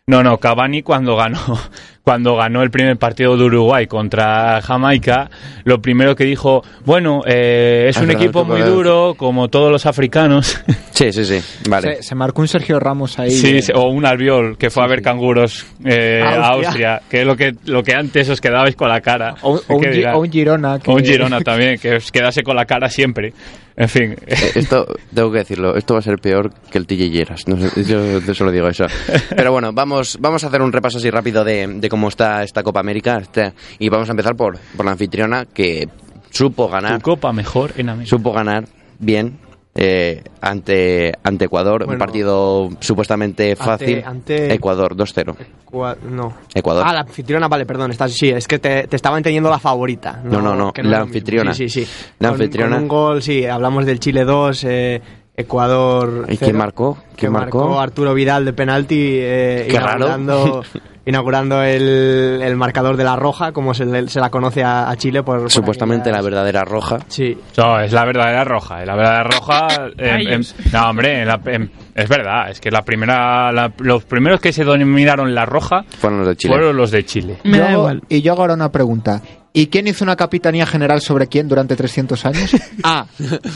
No, no, Cavani cuando ganó, cuando ganó el primer partido de Uruguay contra Jamaica, lo primero que dijo, bueno, eh, es Ah, un verdad, equipo muy duro, como todos los africanos. Sí, sí, sí. Vale. Se, se marcó un Sergio Ramos ahí. Sí, eh, sí, o un albiol que fue a ver canguros eh, a Austria. Austria, que es lo que, lo que antes os quedabais con la cara. o, o un, o un Girona. que- O un Girona también, que os quedase con la cara siempre. En fin. Eh, Esto, tengo que decirlo, esto va a ser peor que el Tilleyeras. No sé, yo solo digo eso. Pero bueno, vamos, vamos a hacer un repaso así rápido de, de cómo está esta Copa América. este- y vamos a empezar por, por la anfitriona que supo Tu ganar, copa mejor en América. supo ganar bien eh, ante, ante Ecuador. un Bueno. partido supuestamente fácil. ante- Ecuador, 2-0. Cua- No. Ecuador. Ah, la anfitriona, vale, perdón. Estás, sí, es que te, te estaba entendiendo la favorita. No, no, no, la es lo mismo. anfitriona. Sí, sí, sí. La Con- anfitriona. Con un gol, sí, hablamos del Chile 2, eh, Ecuador. ¿Y quién marcó? ¿Quién marcó? Arturo Vidal de penalti, eh, Qué raro. inaugurando, el, el marcador de la Roja, como se, le- se la conoce a, a Chile. Por, por Supuestamente la verdadera roja. Sí. No, es la verdadera roja. es La verdadera roja. em, em, ellos. no, hombre, en la- em, es verdad. Es que la primera, la- los primeros que se denominaron la roja Fueron los de Chile. fueron los de Chile. Me da igual. Y yo hago ahora una pregunta. ¿Y quién hizo una capitanía general sobre quién durante 300 años? ah,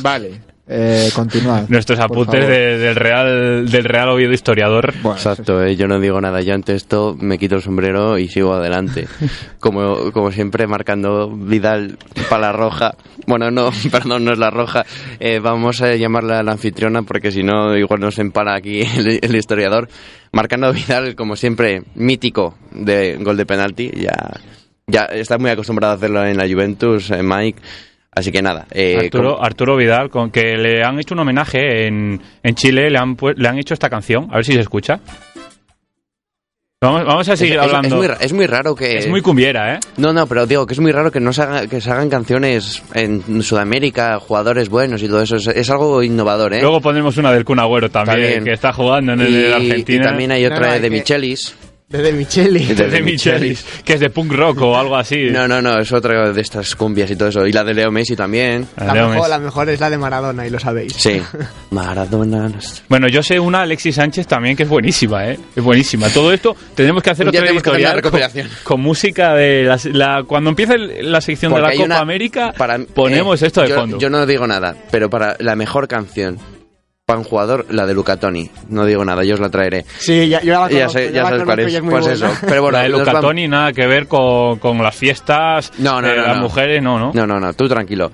vale. Eh, continuad. Nuestros apuntes de- del Real del Real Oviedo historiador. Bueno, Exacto, eh, yo no digo nada. Yo ante esto me quito el sombrero y sigo adelante. Como, como siempre, marcando Vidal para la roja. Bueno, no, perdón, no es la roja. Eh, vamos a llamarla la anfitriona porque si no, igual nos empara aquí el, el historiador. Marcando Vidal, como siempre, mítico de gol de penalti. Ya, ya está muy acostumbrado a hacerlo en la Juventus, eh, Mike. Así que nada. eh, Arturo, Arturo Vidal, con que le han hecho un homenaje en, en Chile, le han, pu- le han hecho esta canción, a ver si se escucha. Vamos, vamos a seguir es- hablando. es muy, ra- es muy raro que... Es muy cumbiera, ¿eh? No, no, pero digo que es muy raro que no se, haga- que se hagan canciones en Sudamérica, jugadores buenos y todo eso. Es, es algo innovador, ¿eh? Luego pondremos una del Kun Agüero también, También. que está jugando en el y, de Argentina. y también hay otra no, de que- Michelis. Desde Micheli. De- de de Michelis, que es de punk rock o algo así. No, no, no, es otra de estas cumbias y todo eso. Y la de Leo Messi también. La Leo mejor, Messi. la mejor es la de Maradona, y lo sabéis. Sí. Maradona. Bueno, yo sé una Alexis Sánchez también que es buenísima, ¿eh? Es buenísima. Todo esto tenemos que hacer otra tenemos que hacer editorial recopilación. Con, con música de la, la- cuando empiece el- la sección de la Copa una- América para- ponemos eh, esto de yo- fondo. Yo no digo nada, pero para la mejor canción para un jugador, la de Luca Toni. No digo nada, yo os la traeré. Sí, ya, yo la ya conozco, sé, ya sabes cuál conozco es. Pues buena. eso. Pero bueno, la de Luca vamos- Toni nada que ver con, con las fiestas No, no, de no, las no. mujeres, no, ¿no? No, no, no, tú tranquilo.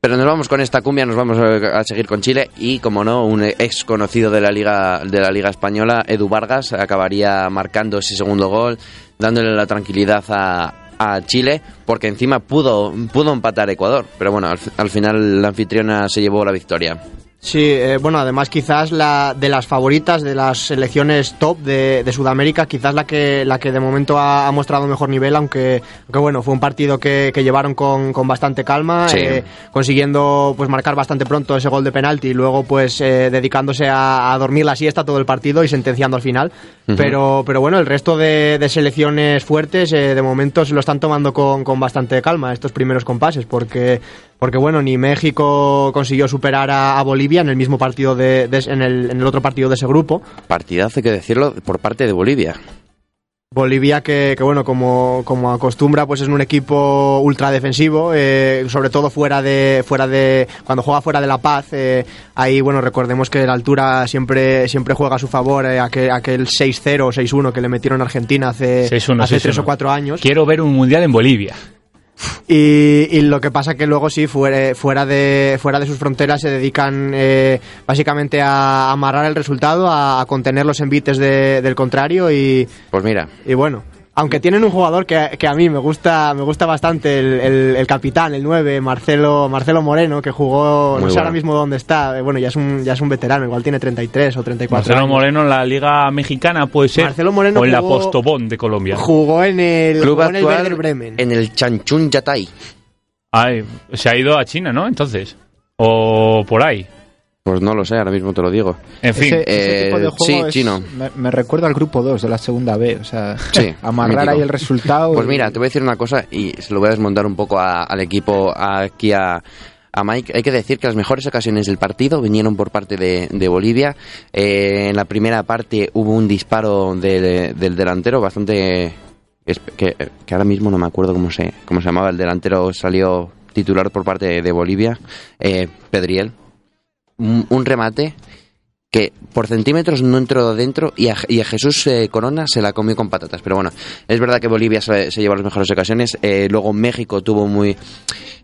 Pero nos vamos con esta cumbia, nos vamos a seguir con Chile y, como no, un ex conocido de la liga de la liga española, Edu Vargas, acabaría marcando ese segundo gol, dándole la tranquilidad a, a Chile, porque encima pudo pudo empatar Ecuador, pero bueno, al, al final la anfitriona se llevó la victoria. Sí, eh, bueno, además quizás la de las favoritas de las selecciones top de, de Sudamérica, quizás la que la que de momento ha, ha mostrado mejor nivel, aunque, aunque bueno, fue un partido que, que llevaron con, con bastante calma, Sí. eh, consiguiendo pues marcar bastante pronto ese gol de penalti y luego pues eh, dedicándose a, a dormir la siesta todo el partido y sentenciando al final. Pero, pero bueno, el resto de, de selecciones fuertes eh, de momento se lo están tomando con, con bastante calma estos primeros compases, porque porque bueno, ni México consiguió superar a, a Bolivia en el mismo partido de, de- en, el, en el otro partido de ese grupo. Partidazo, hay que decirlo, por parte de Bolivia. Bolivia que, que, bueno, como, como acostumbra, pues es un equipo ultra defensivo, eh, sobre todo fuera de, fuera de, cuando juega fuera de La Paz, eh, ahí, bueno, recordemos que la altura siempre, siempre juega a su favor, eh, aquel, aquel 6-0 o 6-1 que le metieron a Argentina hace, 6-1, hace 3 6-1. o 4 años. Quiero ver un mundial en Bolivia. Y, y lo que pasa que luego sí, fuera, fuera, de, fuera de sus fronteras se dedican eh, básicamente a amarrar el resultado, a, a contener los envites de- del contrario y, Pues mira, y bueno, aunque tienen un jugador que, que a mí me gusta me gusta bastante, el, el- el capitán, el 9, Marcelo Marcelo Moreno, que jugó, Muy no sé ahora mismo dónde está, eh, bueno, ya es un ya es un veterano, igual tiene 33 o 34 Marcelo años. Moreno en la Liga Mexicana puede ser. Marcelo Moreno o en la Postobón de Colombia. Jugó en el, club jugó en el Werder actual Bremen. en el Chanchun Yatay. Ay, se ha ido a China, ¿no? Entonces. O por ahí. Pues no lo sé, ahora mismo te lo digo. En fin. Ese, ese eh, tipo de juego sí, es- chino. Me, me recuerda al grupo 2 de la segunda B. O sea, Sí, amarrar mítico. ahí el resultado. Pues y- mira, te voy a decir una cosa y se lo voy a desmontar un poco a- al equipo aquí a, a Mike. Hay que decir que las mejores ocasiones del partido vinieron por parte de, de Bolivia. Eh, en la primera parte hubo un disparo de- del delantero bastante... Que, que ahora mismo no me acuerdo cómo se, cómo se llamaba. El delantero salió titular por parte de, de Bolivia. Eh, Pedriel. Un, remate que por centímetros no entró dentro y a, y a Jesús eh, Corona se la comió con patatas. Pero bueno, es verdad que Bolivia se, se lleva las mejores ocasiones. Eh, luego México tuvo muy.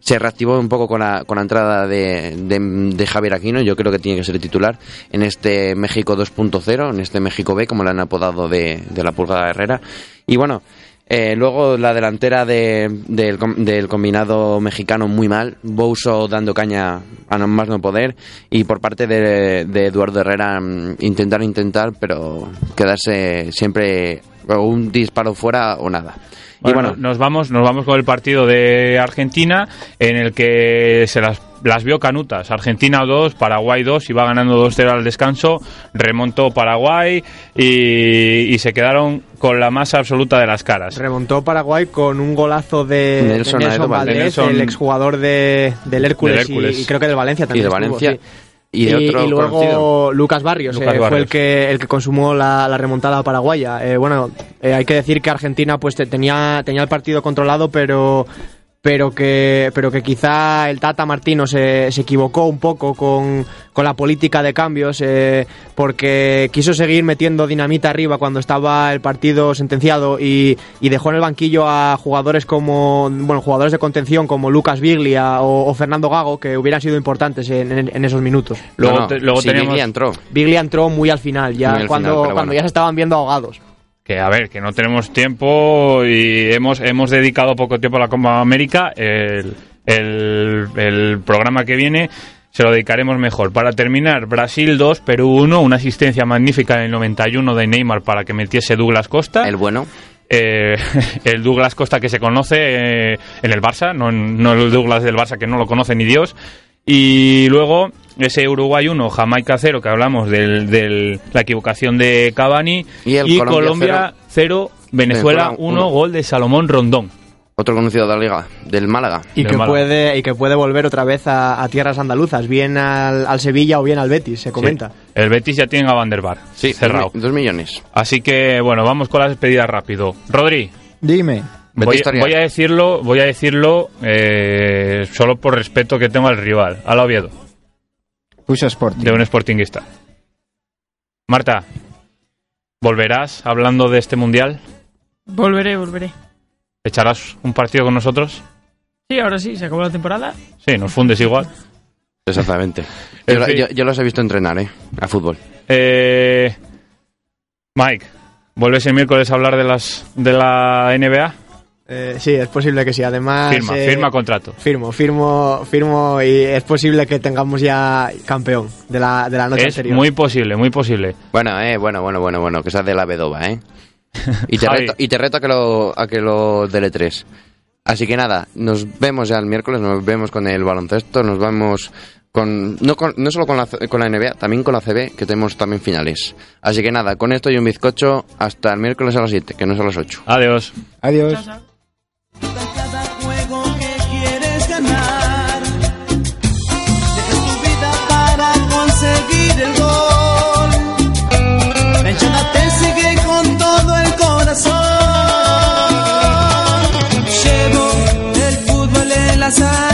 Se reactivó un poco con la, con la entrada de, de, Javier Aquino. Yo creo que tiene que ser titular en este México 2.0, en este México B, como le han apodado de, de la Pulgada Herrera. Y bueno. Eh, luego la delantera de- del, del combinado mexicano muy mal, Bouso dando caña a no más no poder y por parte de, de Eduardo Herrera mm, intentar intentar pero quedarse siempre un disparo fuera o nada. Y Bueno, bueno, nos vamos, nos vamos con el partido de Argentina, en el que se las, las vio canutas. Argentina 2, Paraguay 2, iba ganando 2-0 al descanso, remontó Paraguay y, y se quedaron con la masa absoluta de las caras. Remontó Paraguay con un golazo de de Nelson Nelson, Valdés. Nelson- el exjugador de, del Hércules, Del Hércules. Y, y creo que del Valencia y también. de estuvo, Valencia sí. Y de otro luego conocido. Lucas Barrios Lucas eh, fue Barrios. el que el que consumó la, la remontada paraguaya. Eh, bueno, eh, hay que decir que Argentina pues te- tenía tenía el partido controlado, pero pero que pero que quizá el Tata Martino se, se equivocó un poco con, con la política de cambios eh, porque quiso seguir metiendo dinamita arriba cuando estaba el partido sentenciado y, y dejó en el banquillo a jugadores como bueno jugadores de contención como Lucas Biglia o, o Fernando Gago que hubieran sido importantes en, en- en esos minutos. Luego, No, no, te- luego sí, tenemos Biglia entró. Biglia entró muy al final, ya al cuando, final, cuando bueno. ya se estaban viendo ahogados. Que a ver, que no tenemos tiempo y hemos, hemos dedicado poco tiempo a la Copa América. El, el, el programa que viene se lo dedicaremos mejor. Para terminar, Brasil 2, Perú 1, una asistencia magnífica en el 91 de Neymar para que metiese Douglas Costa. El bueno. Eh, el Douglas Costa que se conoce eh, en el Barça, no, no el Douglas del Barça que no lo conoce ni Dios. Y luego ese Uruguay 1, Jamaica 0, que hablamos de del, la equivocación de Cavani. Y el Colombia Colombia 0, Venezuela Venezuela 1, uno. gol de Salomón Rondón. Otro conocido de la liga, del Málaga. Y Del que, Málaga. puede, y que puede volver otra vez a, a tierras andaluzas, bien al, al Sevilla o bien al Betis, se comenta. Sí. El Betis ya tiene a Van der Bar Sí, cerrado. Dos millones. Así que bueno, vamos con las despedidas rápido. Rodri, Dime. Voy, a decirlo, voy a decirlo eh, solo por respeto que tengo al rival, al Oviedo. Puso Sporting. de un sportinguista. Marta, ¿volverás hablando de este mundial? Volveré, volveré. ¿Echarás un partido con nosotros? Sí, ahora sí, se acabó la temporada. Sí, nos fundes igual. Exactamente. Yo- yo los he visto entrenar, ¿eh? A fútbol. Eh, Mike, ¿vuelves el miércoles a hablar de las de la NBA? Eh, sí, es posible que sí. Además, Firma, eh, firma contrato. Firmo, firmo, firmo y es posible que tengamos ya campeón de la, de la noche Es anterior. muy posible, muy posible. Bueno, eh, bueno, bueno, bueno, bueno, que seas de la Bedoba, ¿eh? Y te, reto, y te reto a que lo, a que lo deletres. Así que nada, nos vemos ya el miércoles, nos vemos con el baloncesto, nos vemos con no, con, no solo con la, con la NBA, también con la CB, que tenemos también finales. Así que nada, con esto y un bizcocho, hasta el miércoles a las 7, que no es a las 8. Adiós. Adiós. Chao, chao. casa.